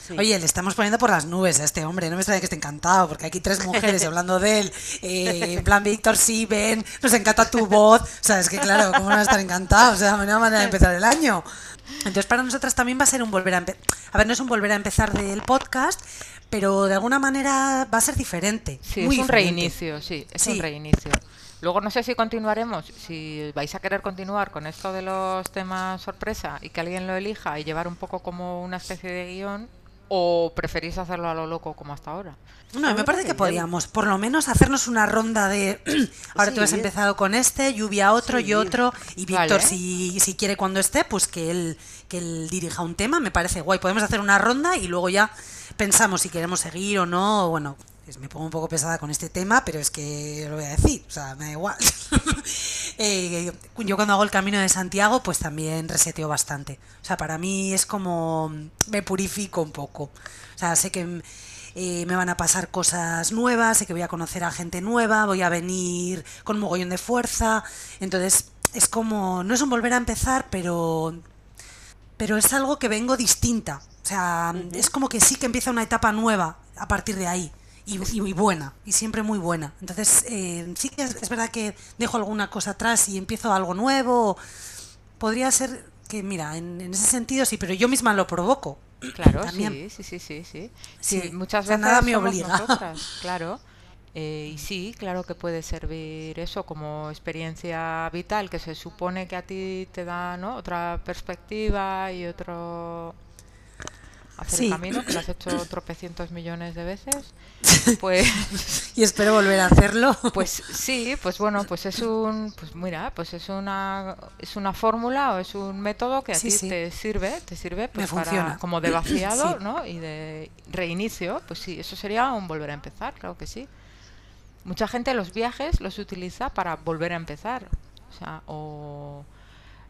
Sí. Oye, le estamos poniendo por las nubes a este hombre. No me extraña que esté encantado, porque aquí tres mujeres hablando de él. eh, en plan, Víctor, sí, ven, nos encanta tu voz. O sea, es que claro, ¿cómo no van a estar encantados? O sea, una manera de empezar el año. Entonces, para nosotras también va a ser un volver a empezar. A ver, no es un volver a empezar del podcast, pero de alguna manera va a ser diferente. Sí, muy es un diferente. reinicio, sí, es Sí. un reinicio. Luego no sé si continuaremos, si vais a querer continuar con esto de los temas sorpresa y que alguien lo elija y llevar un poco como una especie de guion, o preferís hacerlo a lo loco como hasta ahora. No, me parece que podíamos, por lo menos, hacernos una ronda de. Ahora tú has empezado con este, lluvia otro y Sí. otro. Y Víctor, Vale. si, si quiere cuando esté, pues que él, que él dirija un tema, me parece guay. Podemos hacer una ronda y luego ya pensamos si queremos seguir o no. o Bueno, me pongo un poco pesada con este tema, pero es que lo voy a decir, o sea, me da igual. Eh, yo cuando hago el camino de Santiago, pues también reseteo bastante. O sea, para mí es como me purifico un poco. O sea, sé que eh, me van a pasar cosas nuevas, sé que voy a conocer a gente nueva, voy a venir con mogollón de fuerza. Entonces, es como, no es un volver a empezar, pero, pero es algo que vengo distinta. O sea, es como que sí que empieza una etapa nueva a partir de ahí. Y, y buena, y siempre muy buena. Entonces, eh, sí que es, es, verdad que dejo alguna cosa atrás y empiezo algo nuevo. Podría ser que, mira, en, en ese sentido sí, pero yo misma lo provoco. Claro, También. sí, sí, sí, sí, sí. Muchas veces nada me obliga. nosotras, claro. Eh, y sí, claro que puede servir eso como experiencia vital, que se supone que a ti te da, ¿no? Otra perspectiva y otro hacer Sí. el camino, que lo has hecho tropecientos millones de veces. Pues Y espero volver a hacerlo. pues sí, pues bueno, pues es un, pues mira, pues es una, es una fórmula o es un método que a Sí, ti sí. te sirve, te sirve pues para como de vaciado. ¿no? Y de reinicio, pues sí, eso sería un volver a empezar, claro que sí. Mucha gente los viajes los utiliza para volver a empezar, o sea, o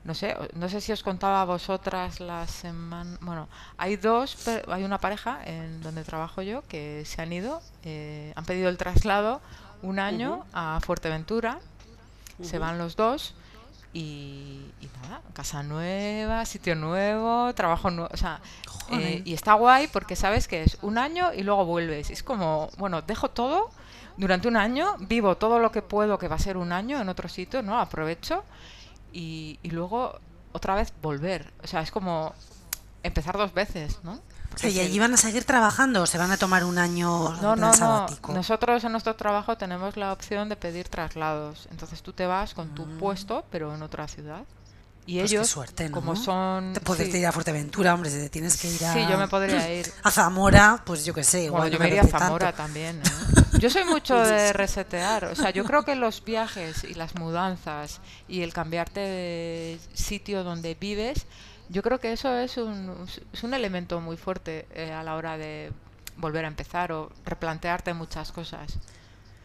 no sé, no sé si os contaba a vosotras la semana, bueno, hay dos, hay una pareja en donde trabajo yo que se han ido, eh, han pedido el traslado un año a Fuerteventura, se van los dos y, y nada, casa nueva, sitio nuevo, trabajo nuevo, o sea, eh, y está guay porque sabes que es un año y luego vuelves, es como, bueno, dejo todo durante un año, vivo todo lo que puedo, que va a ser un año en otro sitio, ¿no? Aprovecho y, y luego otra vez volver. O sea, es como empezar dos veces, ¿no? O sea, ¿y allí van a seguir trabajando o se van a tomar un año no, no, no. Nosotros en nuestro trabajo tenemos la opción de pedir traslados. Entonces tú te vas con tu puesto, pero en otra ciudad. Y. Pues qué ellos, suerte, ¿no? como son... Te sí. ir a Fuerteventura, hombre, si te tienes que ir a... Sí, yo me podría ir. A Zamora, pues yo qué sé. Bueno, igual yo no me iría a Zamora tanto. también. ¿eh? Yo soy mucho de resetear. O sea, yo creo que los viajes y las mudanzas y el cambiarte de sitio donde vives, yo creo que eso es un, es un elemento muy fuerte eh, a la hora de volver a empezar o replantearte muchas cosas.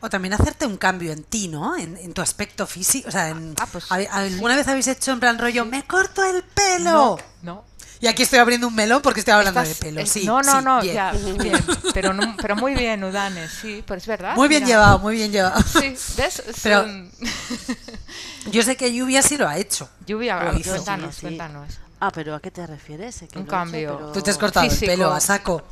O también hacerte un cambio en ti, ¿no? En, en tu aspecto físico. O sea, en- Ah, pues, ¿hab- ¿alguna vez habéis hecho en plan rollo, me corto el pelo? No. Y aquí estoy abriendo un melón porque estoy hablando Estás- de pelo. Sí, no, no, sí, no, bien. ya, bien. Pero, no- pero muy bien, Udanes, sí, pero es verdad. Muy bien mira. llevado, muy bien llevado. Sí, ¿ves? Pero- Son- Yo sé que Lluvia sí lo ha hecho. Lluvia, Lo hizo. cuéntanos, Sí, sí. cuéntanos. Ah, pero ¿a qué te refieres? Que Un hecho, cambio. pero- Tú te has cortado Físico. el pelo a saco.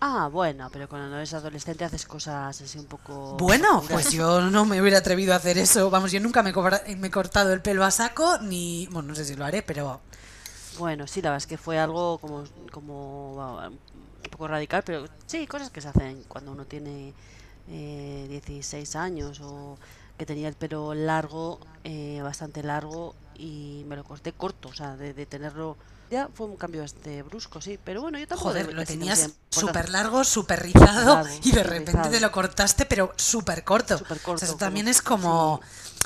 Ah, bueno, pero cuando eres adolescente haces cosas así un poco... Bueno, pues yo no me hubiera atrevido a hacer eso. Vamos, yo nunca me, cobra- me he cortado el pelo a saco, ni. Bueno, no sé si lo haré, pero. Bueno, sí, la verdad es que fue algo como, como un poco radical, pero sí, cosas que se hacen cuando uno tiene eh, 16 años o que tenía el pelo largo, eh, bastante largo y me lo corté corto, o sea, de, de tenerlo... Ya fue un cambio bastante brusco, sí, pero bueno, yo tampoco... Joder, lo tenías súper largo, súper rizado y de repente rizado. te lo cortaste, pero súper corto. Súper O corto, sea, eso también es como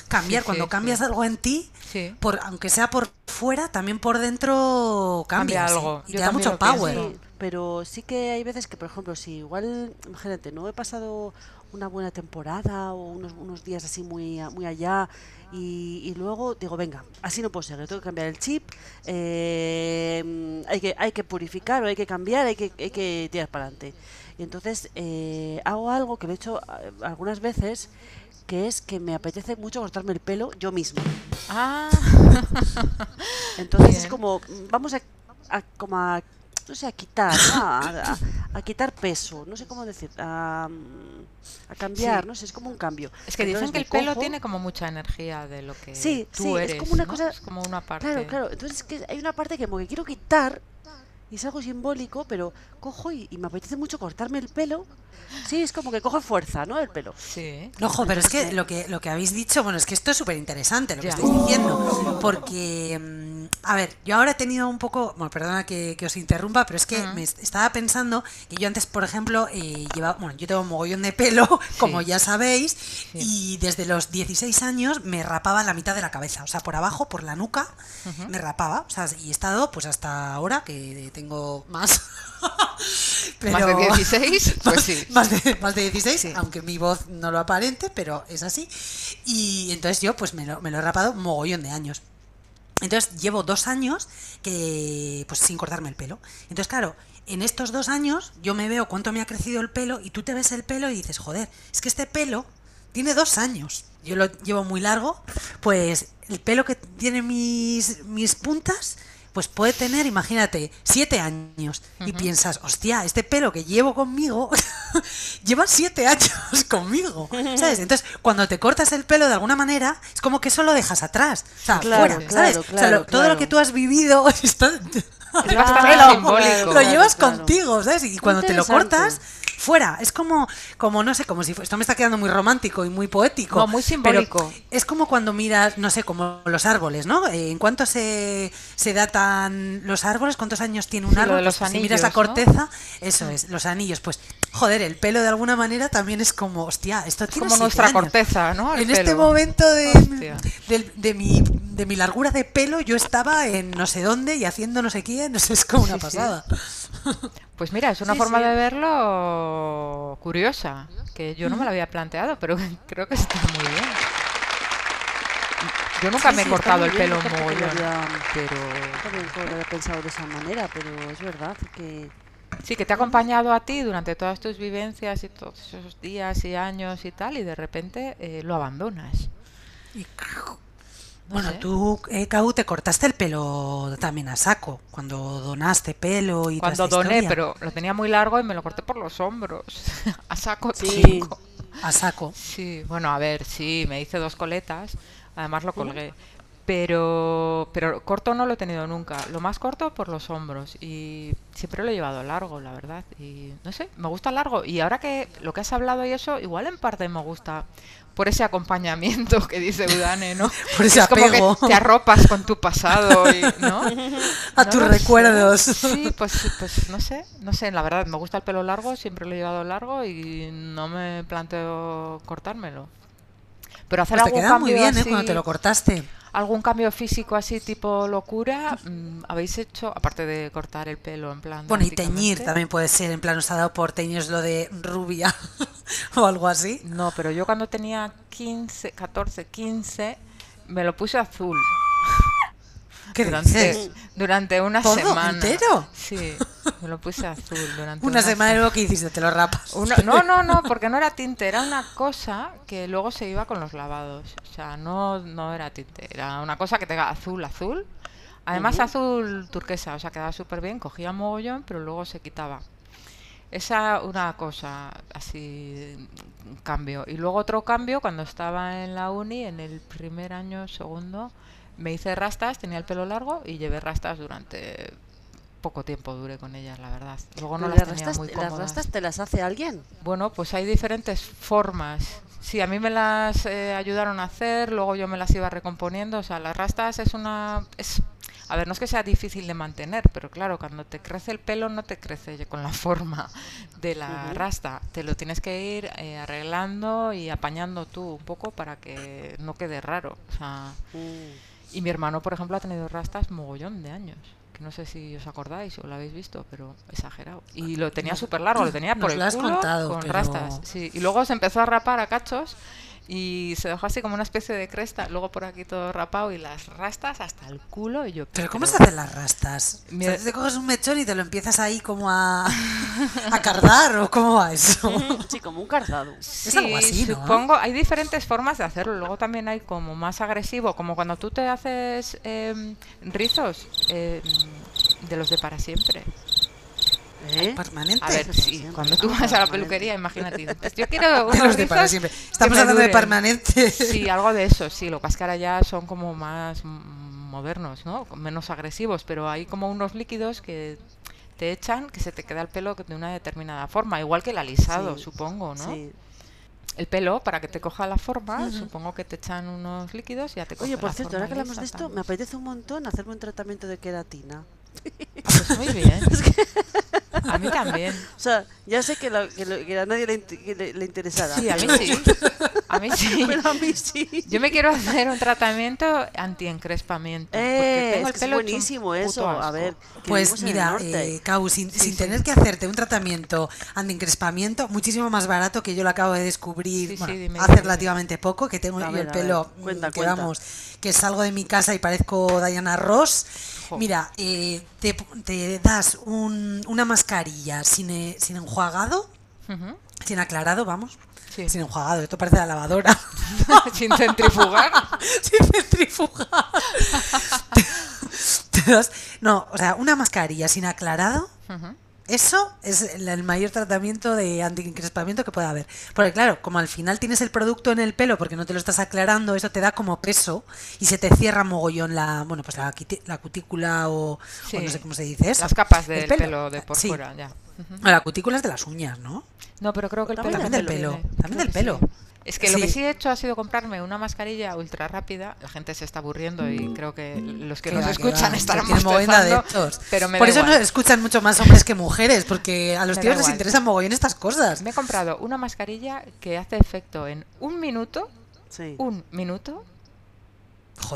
cambiar. Sí, Cuando sí, cambias sí. algo en ti, Sí. por, aunque sea por fuera, también por dentro Cambia cambias. ¿eh? algo. Y Yo te da mucho power. Sí, pero sí que hay veces que, por ejemplo, si igual, imagínate, no he pasado una buena temporada o unos, unos días así muy, muy allá y, y luego digo, venga, así no puedo seguir, tengo que cambiar el chip, eh, hay, que, hay que purificar o hay que cambiar, hay que, hay que tirar para adelante. Y entonces eh, hago algo que lo he hecho eh, algunas veces, que es que me apetece mucho cortarme el pelo yo misma. Ah, Entonces es como, vamos a, a- como a, no sé, a quitar, ¿no? a, a- a quitar peso, no sé cómo decir, a, a cambiar, Sí. no sé, es como un cambio. es que dicen que el pelo cojo- tiene como mucha energía de lo que Sí, tú sí, eres. es como una ¿no? cosa... Es como una parte. Claro, claro, entonces es que hay una parte que como que quiero quitar y es algo simbólico, pero cojo y, y me apetece mucho cortarme el pelo. Sí, es como que coge fuerza, ¿no? El pelo. Sí. No, Ojo, pero es que lo que lo que habéis dicho, bueno, es que esto es súper interesante lo que Ya. estáis diciendo, porque mm, a ver, yo ahora he tenido un poco, bueno, perdona que, que os interrumpa, pero es que me est- estaba pensando que yo antes, por ejemplo, eh, llevaba, bueno, yo tengo un mogollón de pelo, como ya sabéis, y desde los 16 años me rapaba la mitad de la cabeza, o sea, por abajo, por la nuca, me rapaba, o sea, y he estado pues hasta ahora que tengo más. Más de 16, pues más, sí. más de, más de 16, Sí. aunque mi voz no lo aparente, pero es así. Y entonces yo pues me lo, me lo he rapado mogollón de años. Entonces llevo dos años que pues sin cortarme el pelo. Entonces, claro, en estos dos años yo me veo cuánto me ha crecido el pelo y tú te ves el pelo y dices, joder, es que este pelo tiene dos años. Yo lo llevo muy largo, pues el pelo que tiene mis, mis puntas, pues puede tener, imagínate, siete años. Y piensas, hostia, este pelo que llevo conmigo lleva siete años conmigo. ¿Sabes? Entonces, cuando te cortas el pelo de alguna manera, es como que eso lo dejas atrás. O sea, Claro, fuera, claro, ¿sabes? O sea, claro, lo- todo lo que tú has vivido está, Es bastante Claro, simbólico. lo llevas claro. contigo, ¿sabes? Y cuando te lo cortas, fuera. Es como, como no sé, como si esto me está quedando muy romántico y muy poético. No, muy pero simbólico. es como cuando miras, no sé, como los árboles, ¿no? Eh, ¿En cuánto se, se datan los árboles? ¿Cuántos años tiene un Sí, lo árbol? de los Pues si miras la anillos, ¿no? corteza, eso es, los anillos. Pues, joder, el pelo de alguna manera también es como, hostia, esto tiene como nuestra años. corteza, ¿no? El En este momento de, del- de, mi, de mi largura de pelo, yo estaba en no sé dónde y haciendo no sé quién, no sé, es como una Sí, sí. pasada. Pues mira, es una Sí, forma de verlo curiosa, que yo no me la había planteado, pero creo que está muy bien. Yo nunca Sí, me he sí, cortado muy el pelo yo había- pero También lo había pensado de esa manera, pero es verdad que sí que te ha acompañado a ti durante todas tus vivencias y todos esos días y años y tal, y de repente eh, lo abandonas. Y- No bueno, sé. tú, eh, Cau, te cortaste el pelo también a saco, cuando donaste pelo y Cuando doné, historia. pero lo tenía muy largo y me lo corté por los hombros, a saco Sí. chico. A saco. Sí, bueno, a ver, sí, me hice dos coletas, además lo colgué. Pero, pero corto no lo he tenido nunca. Lo más corto por los hombros y siempre lo he llevado largo, la verdad. Y no sé, me gusta largo. Y ahora que lo que has hablado y eso, igual en parte me gusta por ese acompañamiento que dice Udane, ¿no? Por ese es como apego. que te arropas con tu pasado, y, ¿no? A No tus sé. recuerdos. Sí, pues, pues no sé, no sé, la verdad, me gusta el pelo largo, siempre lo he llevado largo y no me planteo cortármelo. Pero hacer Pues te algún queda muy bien, ¿eh? Cuando te lo cortaste. algún cambio físico así tipo locura, mm, habéis hecho, aparte de cortar el pelo en plan Bueno, y teñir también puede ser, en plan, os ha dado por teñiros lo de rubia o algo así. No, pero yo cuando tenía 15, 14, 15, me lo puse azul. ¿Qué durante, dices? durante una ¿Todo semana. entero? Sí, me lo puse azul durante Una semana y se- luego que hiciste, te lo rapas. Una- no, no, no, porque no era tinte, era una cosa que luego se iba con los lavados. O sea, no, no era tinte, era una cosa que te azul, azul. Además, azul turquesa, o sea, quedaba súper bien, cogía mogollón, pero luego se quitaba. Esa una cosa, así, un cambio. Y luego otro cambio, cuando estaba en la uni, en el primer año, segundo, me hice rastas, tenía el pelo largo y llevé rastas durante poco tiempo, duré con ellas, la verdad. Luego no ¿Las las tenía rastas, muy ¿Las rastas te las hace alguien? Bueno, pues hay diferentes formas. Sí, a mí me las eh, ayudaron a hacer, luego yo me las iba recomponiendo. O sea, las rastas es una... Es, a ver, no es que sea difícil de mantener, pero claro, cuando te crece el pelo no te crece con la forma de la rasta. Te lo tienes que ir eh, arreglando y apañando tú un poco para que no quede raro. O sea, Mm. y mi hermano, por ejemplo, ha tenido rastas mogollón de años. Que no sé si os acordáis o lo habéis visto, pero exagerado. Y lo tenía súper largo, lo tenía nos por el lo has culo contado, con pero- rastas. Sí. Y luego se empezó a rapar a cachos y se dejó así como una especie de cresta. Luego por aquí todo rapado y las rastas hasta el culo. Y yo, Pero ¿cómo pero- se hacen las rastas? O sea, te coges un mechón y te lo empiezas ahí como a, a cardar o cómo va eso. Sí, como un cardado. Es algo así, ¿no? supongo. Hay diferentes formas de hacerlo. Luego también hay como más agresivo, como cuando tú te haces em, rizos em, de los de para siempre. ¿Eh? Permanente. A ver, sí, cuando tú vas a la peluquería, imagínate. Yo quiero unos de para siempre. Estamos hablando de permanente. Sí, algo de eso, sí. Lo que ahora ya son como más modernos, ¿no? Menos agresivos, pero hay como unos líquidos que te echan que se te queda el pelo de una determinada forma, igual que el alisado, Sí, supongo, ¿no? Sí. el pelo para que te coja la forma. Supongo que te echan unos líquidos y ya te coge Oye, por la cierto, forma ahora que hablamos de esto, me apetece un montón hacerme un tratamiento de queratina. Pues muy bien. A mí también. O sea, ya sé que, la- que lo- que a nadie le, que le- le interesará. Sí, a mí sí. A mí sí. Pero a mí sí. Yo me quiero hacer un tratamiento anti-encrespamiento. Eh, tengo es el buenísimo eso. A ver, Pues mira, eh, Cau, sin, sin sí. tener que hacerte un tratamiento anti-encrespamiento, muchísimo más barato que yo lo acabo de descubrir Sí, sí, bueno, dime, hace dime. relativamente poco, que tengo ver, el pelo, cuenta, que cuenta. vamos, que salgo de mi casa y parezco Diana Ross. Jo. Mira, eh, te, te das un- una mascarilla sin, eh, sin enjuagado, sin aclarado, vamos. Sí. Sin enjuagado, esto parece la lavadora. Sin centrifugar. sin centrifugar. Te das- no, o sea, una mascarilla sin aclarado. Eso es el, mayor tratamiento de anticrispamiento que puede haber. Porque claro, como al final tienes el producto en el pelo porque no te lo estás aclarando, eso te da como peso y se te cierra mogollón la, bueno, pues la, cutícula o, no sé cómo se dice eso. Las capas El del pelo. de por Sí. fuera, ya. Ujú. No, la cutícula es de las uñas, ¿no? No, pero creo que el pelo También del también lo pelo, también del pelo. Es que lo que Sí. he hecho ha sido comprarme una mascarilla ultra rápida. La gente se está aburriendo y creo que los que nos escuchan estarán mogollón de pero me Por eso igual. nos escuchan mucho más hombres que mujeres, porque a los Me tíos les interesan mogollón estas cosas. Me he comprado una mascarilla que hace efecto en un minuto, Sí. un minuto,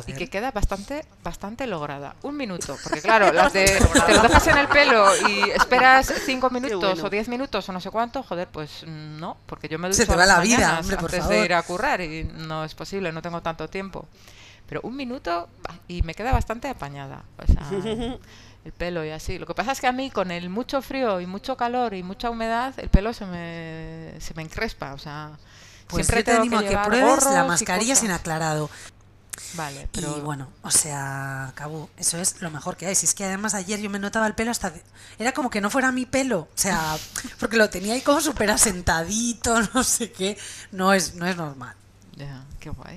y que queda bastante bastante lograda. Un minuto, porque claro, las de te lo dejas en el pelo y esperas cinco minutos bueno. o diez minutos o no sé cuánto, joder, pues no, porque yo me ducho Se te va la vida, mañanas hombre, por antes favor. de ir a currar y no es posible, no tengo tanto tiempo. Pero un minuto y me queda bastante apañada. O sea, el pelo y así. Lo que pasa es que a mí con el mucho frío y mucho calor y mucha humedad, el pelo se me, se me encrespa. O sea, Pues siempre yo te animo a que pruebes la mascarilla sin aclarado. Vale, pero Y bueno, o sea, Cabu, eso es lo mejor que hay. Si es que además ayer yo me notaba el pelo hasta... Era como que no fuera mi pelo. O sea, porque lo tenía ahí como súper asentadito, no sé qué. No es, no es normal. ya, qué guay.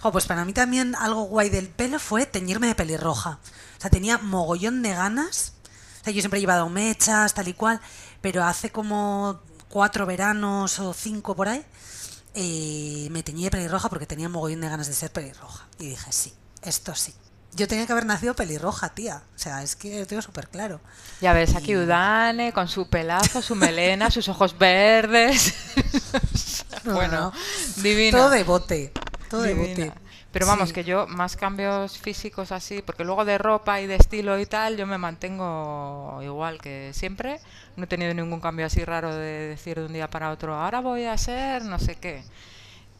Jo, pues para mí también algo guay del pelo fue teñirme de pelirroja. O sea, tenía mogollón de ganas. O sea, yo siempre he llevado mechas, tal y cual, pero hace como cuatro veranos o cinco por ahí, eh, me teñí de pelirroja porque tenía mogollón de ganas de ser pelirroja. Y dije, sí, esto sí. Yo tenía que haber nacido pelirroja, tía. O sea, es que lo tengo súper claro. Ya ves, aquí Udane con su pelazo, su melena, sus ojos verdes. No, bueno, no. divina. Todo de bote. Todo de divina. bote. Pero vamos, Sí. que yo más cambios físicos así, porque luego de ropa y de estilo y tal, yo me mantengo igual que siempre. No he tenido ningún cambio así raro de decir de un día para otro, ahora voy a ser no sé qué.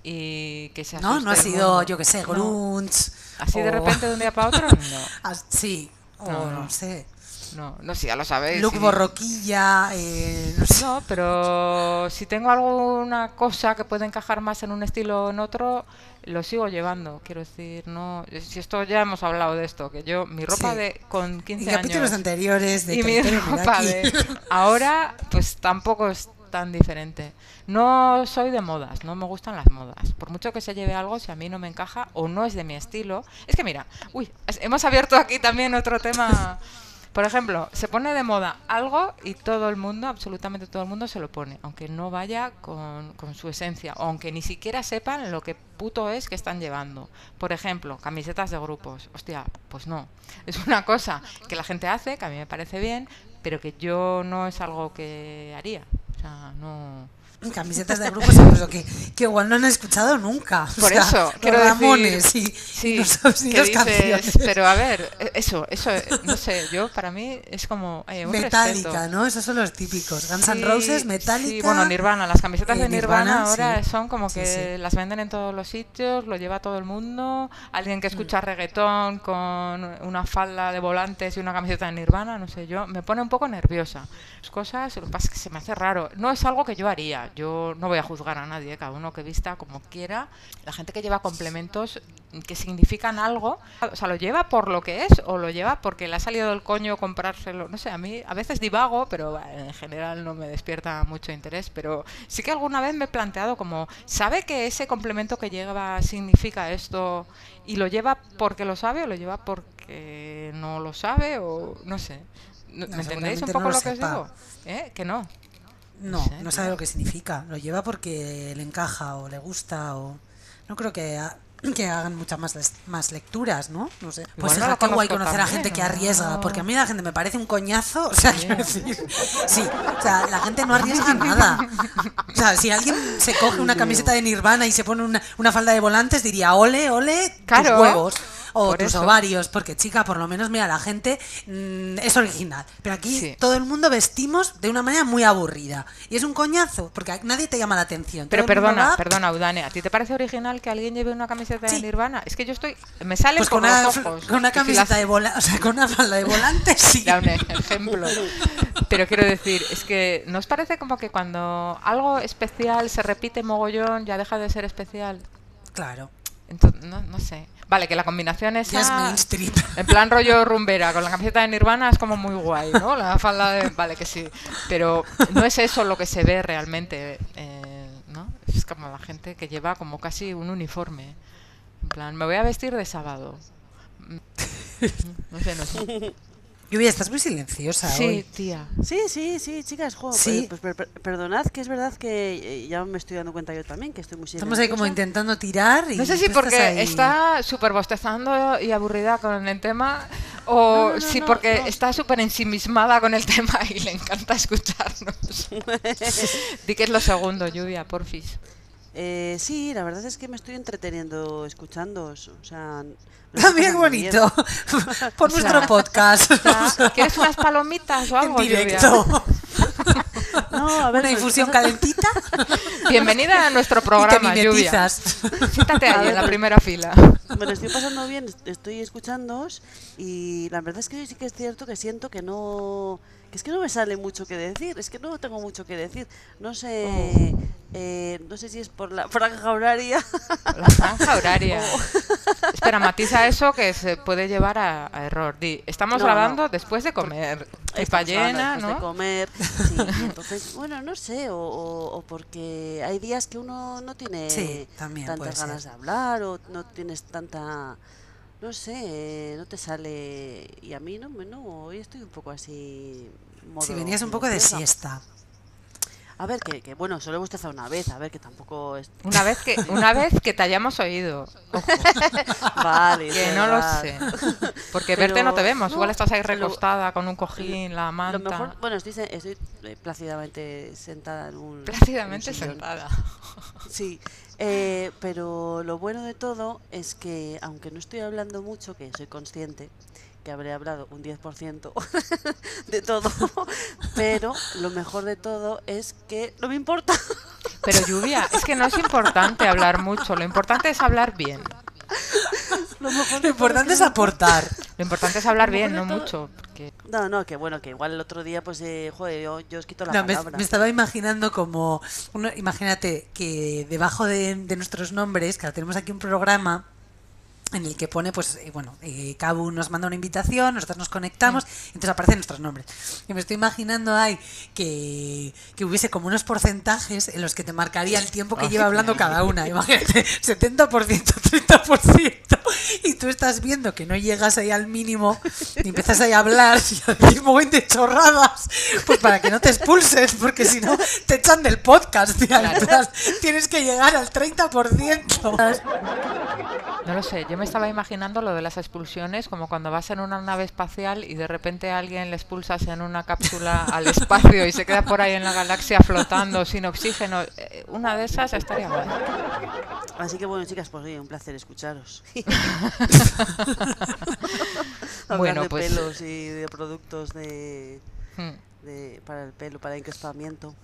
Y que se No, no ha sido, yo que sé, No. grunge. Así de repente de un día para otro, no. Sí, o No, no, no. sé. No, no, sí, ya lo sabéis. Look sí. borroquilla, eh, no sé. No, pero si tengo alguna cosa que puede encajar más en un estilo o en otro, lo sigo llevando. Quiero decir, no. Si esto ya hemos hablado de esto, que yo, mi ropa Sí. de con En 15 capítulos años anteriores de y mi ropa de ahora, pues tampoco es tan diferente. No soy de modas, no me gustan las modas. Por mucho que se lleve algo, si a mí no me encaja o no es de mi estilo. Es que mira, uy, hemos abierto aquí también otro tema. Por ejemplo, se pone de moda algo y todo el mundo, absolutamente todo el mundo se lo pone, aunque no vaya con, con su esencia, o aunque ni siquiera sepan lo que puto es que están llevando. Por ejemplo, camisetas de grupos. Hostia, pues no. Es una cosa que la gente hace, que a mí me parece bien, pero que yo no es algo que haría. O sea, no... Camisetas de grupos incluso que, que igual no han escuchado nunca. O Por sea, eso, los quiero Ramones decir, y, sí, no sabes ni que las dices, canciones. pero a ver, e- eso, eso, eh, no sé, yo para mí es como eh, un Metallica, respeto. ¿no? Esos son los típicos. Guns N' Sí, Roses, sí, Metallica. bueno, Nirvana, las camisetas eh, de Nirvana, Nirvana, ahora sí. son como Sí, que sí. las venden en todos los sitios, lo lleva todo el mundo. Alguien que escucha Mm. reggaetón con una falda de volantes y una camiseta de Nirvana, no sé, yo me pone un poco nerviosa. Las cosas, lo que pasa es que se me hace raro. No es algo que yo haría. Yo no voy a juzgar a nadie, cada uno que vista como quiera. La gente que lleva complementos que significan algo, o sea, lo lleva por lo que es o lo lleva porque le ha salido del coño comprárselo. No sé, a mí a veces divago, pero en general no me despierta mucho interés. Pero sí que alguna vez me he planteado como, ¿sabe que ese complemento que lleva significa esto y lo lleva porque lo sabe o lo lleva porque no lo sabe o no sé? ¿Me No, entendéis un poco no lo lo que os digo? ¿Eh? Que no. No, no sabe lo que significa. Lo lleva porque le encaja o le gusta o... No creo que, ha- que hagan muchas más, más lecturas, ¿no? No sé. Pues no lo fija, qué guay conocer a gente que ¿no? arriesga, porque a mí la gente me parece un coñazo, o sea, quiero decir, sí, o sea, la gente no arriesga nada. O sea, si alguien se coge una camiseta de Nirvana y se pone una, una falda de volantes, diría, ole, ole, tus huevos. O por tus eso. ovarios, porque chica, por lo menos, mira, la gente mm, es original. Pero aquí Sí. todo el mundo vestimos de una manera muy aburrida. Y es un coñazo, porque nadie te llama la atención. Pero perdona, va, perdona, Udane, ¿a ti te parece original que alguien lleve una camiseta de. Nirvana? Es que yo estoy... Me salen Pues con una, los ojos. con una si camiseta de vola, o sea, con una falda de volante, sí. Da un ejemplo. Pero quiero decir, es que ¿nos parece como que cuando algo especial se repite mogollón ya deja de ser especial? Claro. Entonces, no, no sé. Vale, que la combinación es Ya es mainstream. En plan rollo rumbera, con la camiseta de Nirvana es como muy guay, ¿no? La falda de... Vale, que sí. Pero no es eso lo que se ve realmente, eh, ¿no? Es como la gente que lleva como casi un uniforme. En plan, me voy a vestir de sábado. Mm, No sé, no sé. Lluvia, estás muy silenciosa Sí, hoy. tía. Sí, sí, sí, chicas, jo, Sí. pues, per- per- perdonad que es verdad que eh, ya me estoy dando cuenta yo también que estoy muy Estamos ahí como silenciosa. intentando tirar y No sé si porque está súper bostezando y aburrida con el tema o No, no, no, si no, porque no. está súper ensimismada con el tema y le encanta escucharnos. Di que es lo segundo, Lluvia, porfis. Eh, sí, la verdad es que me estoy entreteniendo escuchándoos. O sea, bien. bonito. Por O sea, nuestro podcast. sea, ¿Quieres unas palomitas o en algo, Lluvia? directo. No, a ver, Una pues, infusión calentita Bienvenida a nuestro y te programa, Lluvia. Siéntate ahí en la pues- primera fila. Me lo estoy pasando bien, est- estoy escuchándoos y la verdad es que sí que es cierto que siento que no... Que es que no me sale mucho que decir, es que no tengo mucho que decir. No sé... eh, no sé si es por la franja horaria. La franja horaria. Espera, matiza eso que se puede llevar a, a error. Di, estamos No, grabando no. después de comer. Llena, después de ¿no? comer. Sí, entonces, bueno, no sé, o, o- o porque hay días que uno no tiene Sí, también puede tantas ganas ser. de hablar o no tienes tanta, no sé, eh, no te sale y a mí no, me- no, hoy estoy un poco así. Modo Si venías un poco de siesta. A ver, que, que bueno, solo he bostezado una vez, a ver, que tampoco es... Una vez que, una vez que te hayamos oído. Ojo, Vale, que no lo sé. Porque Pero- verte no te vemos. no, Igual estás ahí recostada con un cojín, la Lo manta. mejor, bueno, estoy, eh, plácidamente sentada en un... Plácidamente en un sillón. sentada. Sí, eh, pero lo bueno de todo es que, aunque no estoy hablando mucho, que soy consciente que habré hablado un 10% de todo, pero lo mejor de todo es que no me importa. Pero lluvia, es que no es importante hablar mucho. Lo importante es hablar bien. Lo, Lo importante que es aportar. Lo importante es hablar bien, no mucho. porque- No, no, que bueno, que igual el otro día, pues, eh, joder, yo, yo os quito la No, me, palabra. me estaba imaginando como, uno- imagínate que debajo de, de nuestros nombres, que ahora tenemos aquí un programa en el que pone, pues, eh, bueno, eh, Cabu nos manda una invitación, nosotros nos conectamos, y entonces aparecen nuestros nombres. Y me estoy imaginando ahí que, que hubiese como unos porcentajes en los que te marcaría el tiempo que lleva hablando cada una. Imagínate, 70%, 30%, y tú estás viendo que no llegas ahí al mínimo y empiezas ahí a hablar y a decir un de chorradas, pues para que no te expulses, porque si no te echan del podcast, tía, plan, Tienes que llegar al 30%. No lo sé, yo me estaba imaginando lo de las expulsiones, como cuando vas en una nave espacial y de repente a alguien le expulsas en una cápsula al espacio y se queda por ahí en la galaxia flotando sin oxígeno. Eh, Una de esas estaría guay. Así que bueno, chicas, pues oye, un placer escucharos. Bueno, de pues- pelos y de productos de, Hmm. de- para el pelo, para encrespamiento.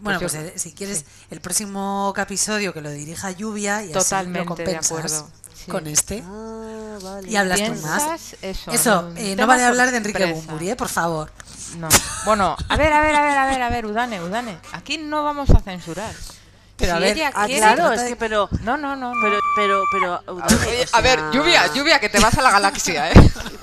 Bueno, yo- pues eh, si quieres el próximo episodio que lo dirija Lluvia y así lo Totalmente de compensas acuerdo, sí. con este. Ah, vale. Y hablas tú ¿Piensas más. Eso, Eso, eh, no vale hablar de Enrique. Bumburi, eh, por favor. No. Bueno, a ver, a ver, a ver, a ver, a ver, Udane, Udane. Aquí no vamos a censurar. Pero a Si ver, ella Ah, quiere- claro, es que pero No, no, no. no. pero pero pero o a ver, sea, lluvia, lluvia, que te vas a la galaxia, ¿eh?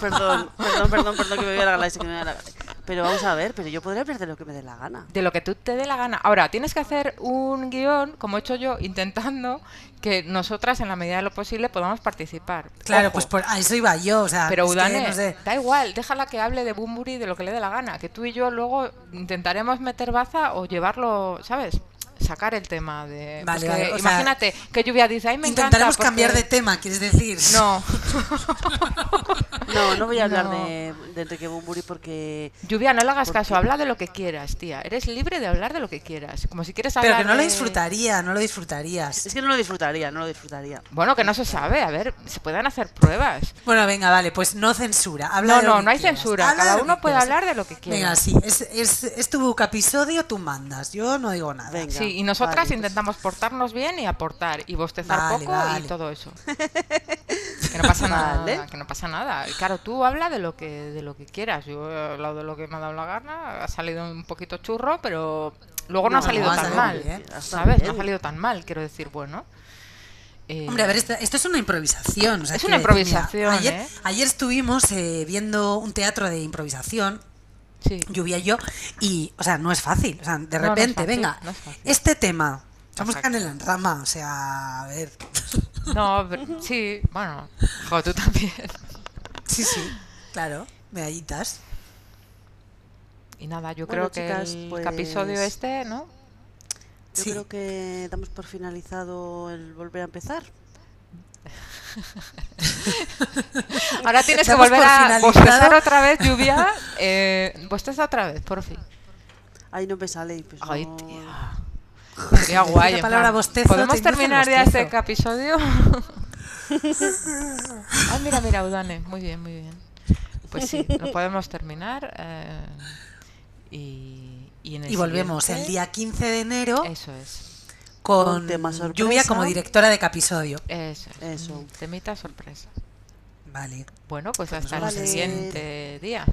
Perdón, perdón, perdón, perdón que me voy a la galaxia, que me voy a la galaxia. Pero vamos a ver, pero yo podría hablar de lo que me dé la gana. De lo que tú te dé la gana. Ahora, tienes que hacer un guion, como he hecho yo, intentando que nosotras, en la medida de lo posible, podamos participar. Claro, Ojo, pues por, a eso iba yo, o sea, Pero es que, Udane, no sé. da igual, déjala que hable de Bumburi de lo que le dé la gana. Que tú y yo luego intentaremos meter baza o llevarlo, ¿sabes? Sacar el tema de. Vale, pues que vale, o sea, imagínate que lluvia dice, ay, me Intentaremos encanta cambiar de porque-". tema, ¿quieres decir? No, No, no voy a hablar No. de, de Enrique Bumburi porque lluvia, no le hagas ¿Por caso, habla de lo que quieras, tía. Eres libre de hablar de lo que quieras. Como si quieres Pero hablar que no lo disfrutaría, no lo disfrutarías. es que no lo disfrutaría, no lo disfrutaría. Bueno, que no se sabe, a ver, se pueden hacer pruebas. Bueno, venga, vale, pues no censura. Habla No, de lo no, que no hay quieras. censura, Habla cada uno puede quieras. hablar de lo que quiera. Venga, sí, es, es, es tu episodio, tú mandas. Yo no digo nada. Venga. Sí, y nosotras intentamos portarnos bien y aportar y bostezar Vale, poco vale. y todo eso. Que no pasa Vale. nada, que no pasa nada. Y Claro, tú habla de lo que de lo que quieras. Yo he hablado de lo que me ha dado la gana, ha salido un poquito churro, pero luego no, No, ha salido no, tan mal, bien. ¿sabes? No ha salido tan mal, quiero decir, bueno. Eh, Hombre, a ver, esto, esto es una improvisación. o sea, Es quiero una decir, mira, improvisación, ayer, ¿eh? ayer estuvimos eh, viendo un teatro de improvisación, sí. Lluvia y yo, y, o sea, no es fácil. O sea, de No, no es repente, fácil, venga, no es este tema, vamos Exacto. canela en rama, o sea, a ver. No, pero- sí, bueno, jo, tú también. Sí, sí, claro, medallitas. Y nada, yo Bueno, creo que chicas, el pues- episodio este, ¿no? Yo Sí. creo que damos por finalizado el volver a empezar. Ahora tienes que volver a bostezar otra vez, lluvia. Eh, bosteza otra vez, por fin. Ahí no me sale. Pues Ay, no- tía. Sería guay. palabra bostezo, ¿Podemos el terminar ya este episodio? ah, mira, mira, Udane. Muy bien, muy bien. Pues sí, lo podemos terminar. eh, y, y, en el Y volvemos el siguiente- día 15 de enero Eso es. Con. Lluvia como directora de episodio. Eso es. Eso. Temita sorpresa. Vale, Bueno, pues Pues hasta nos el siguiente día.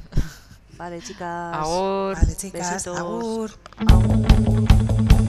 Vale, chicas. Ahora. vale chicas, Besitos. agur. Agur.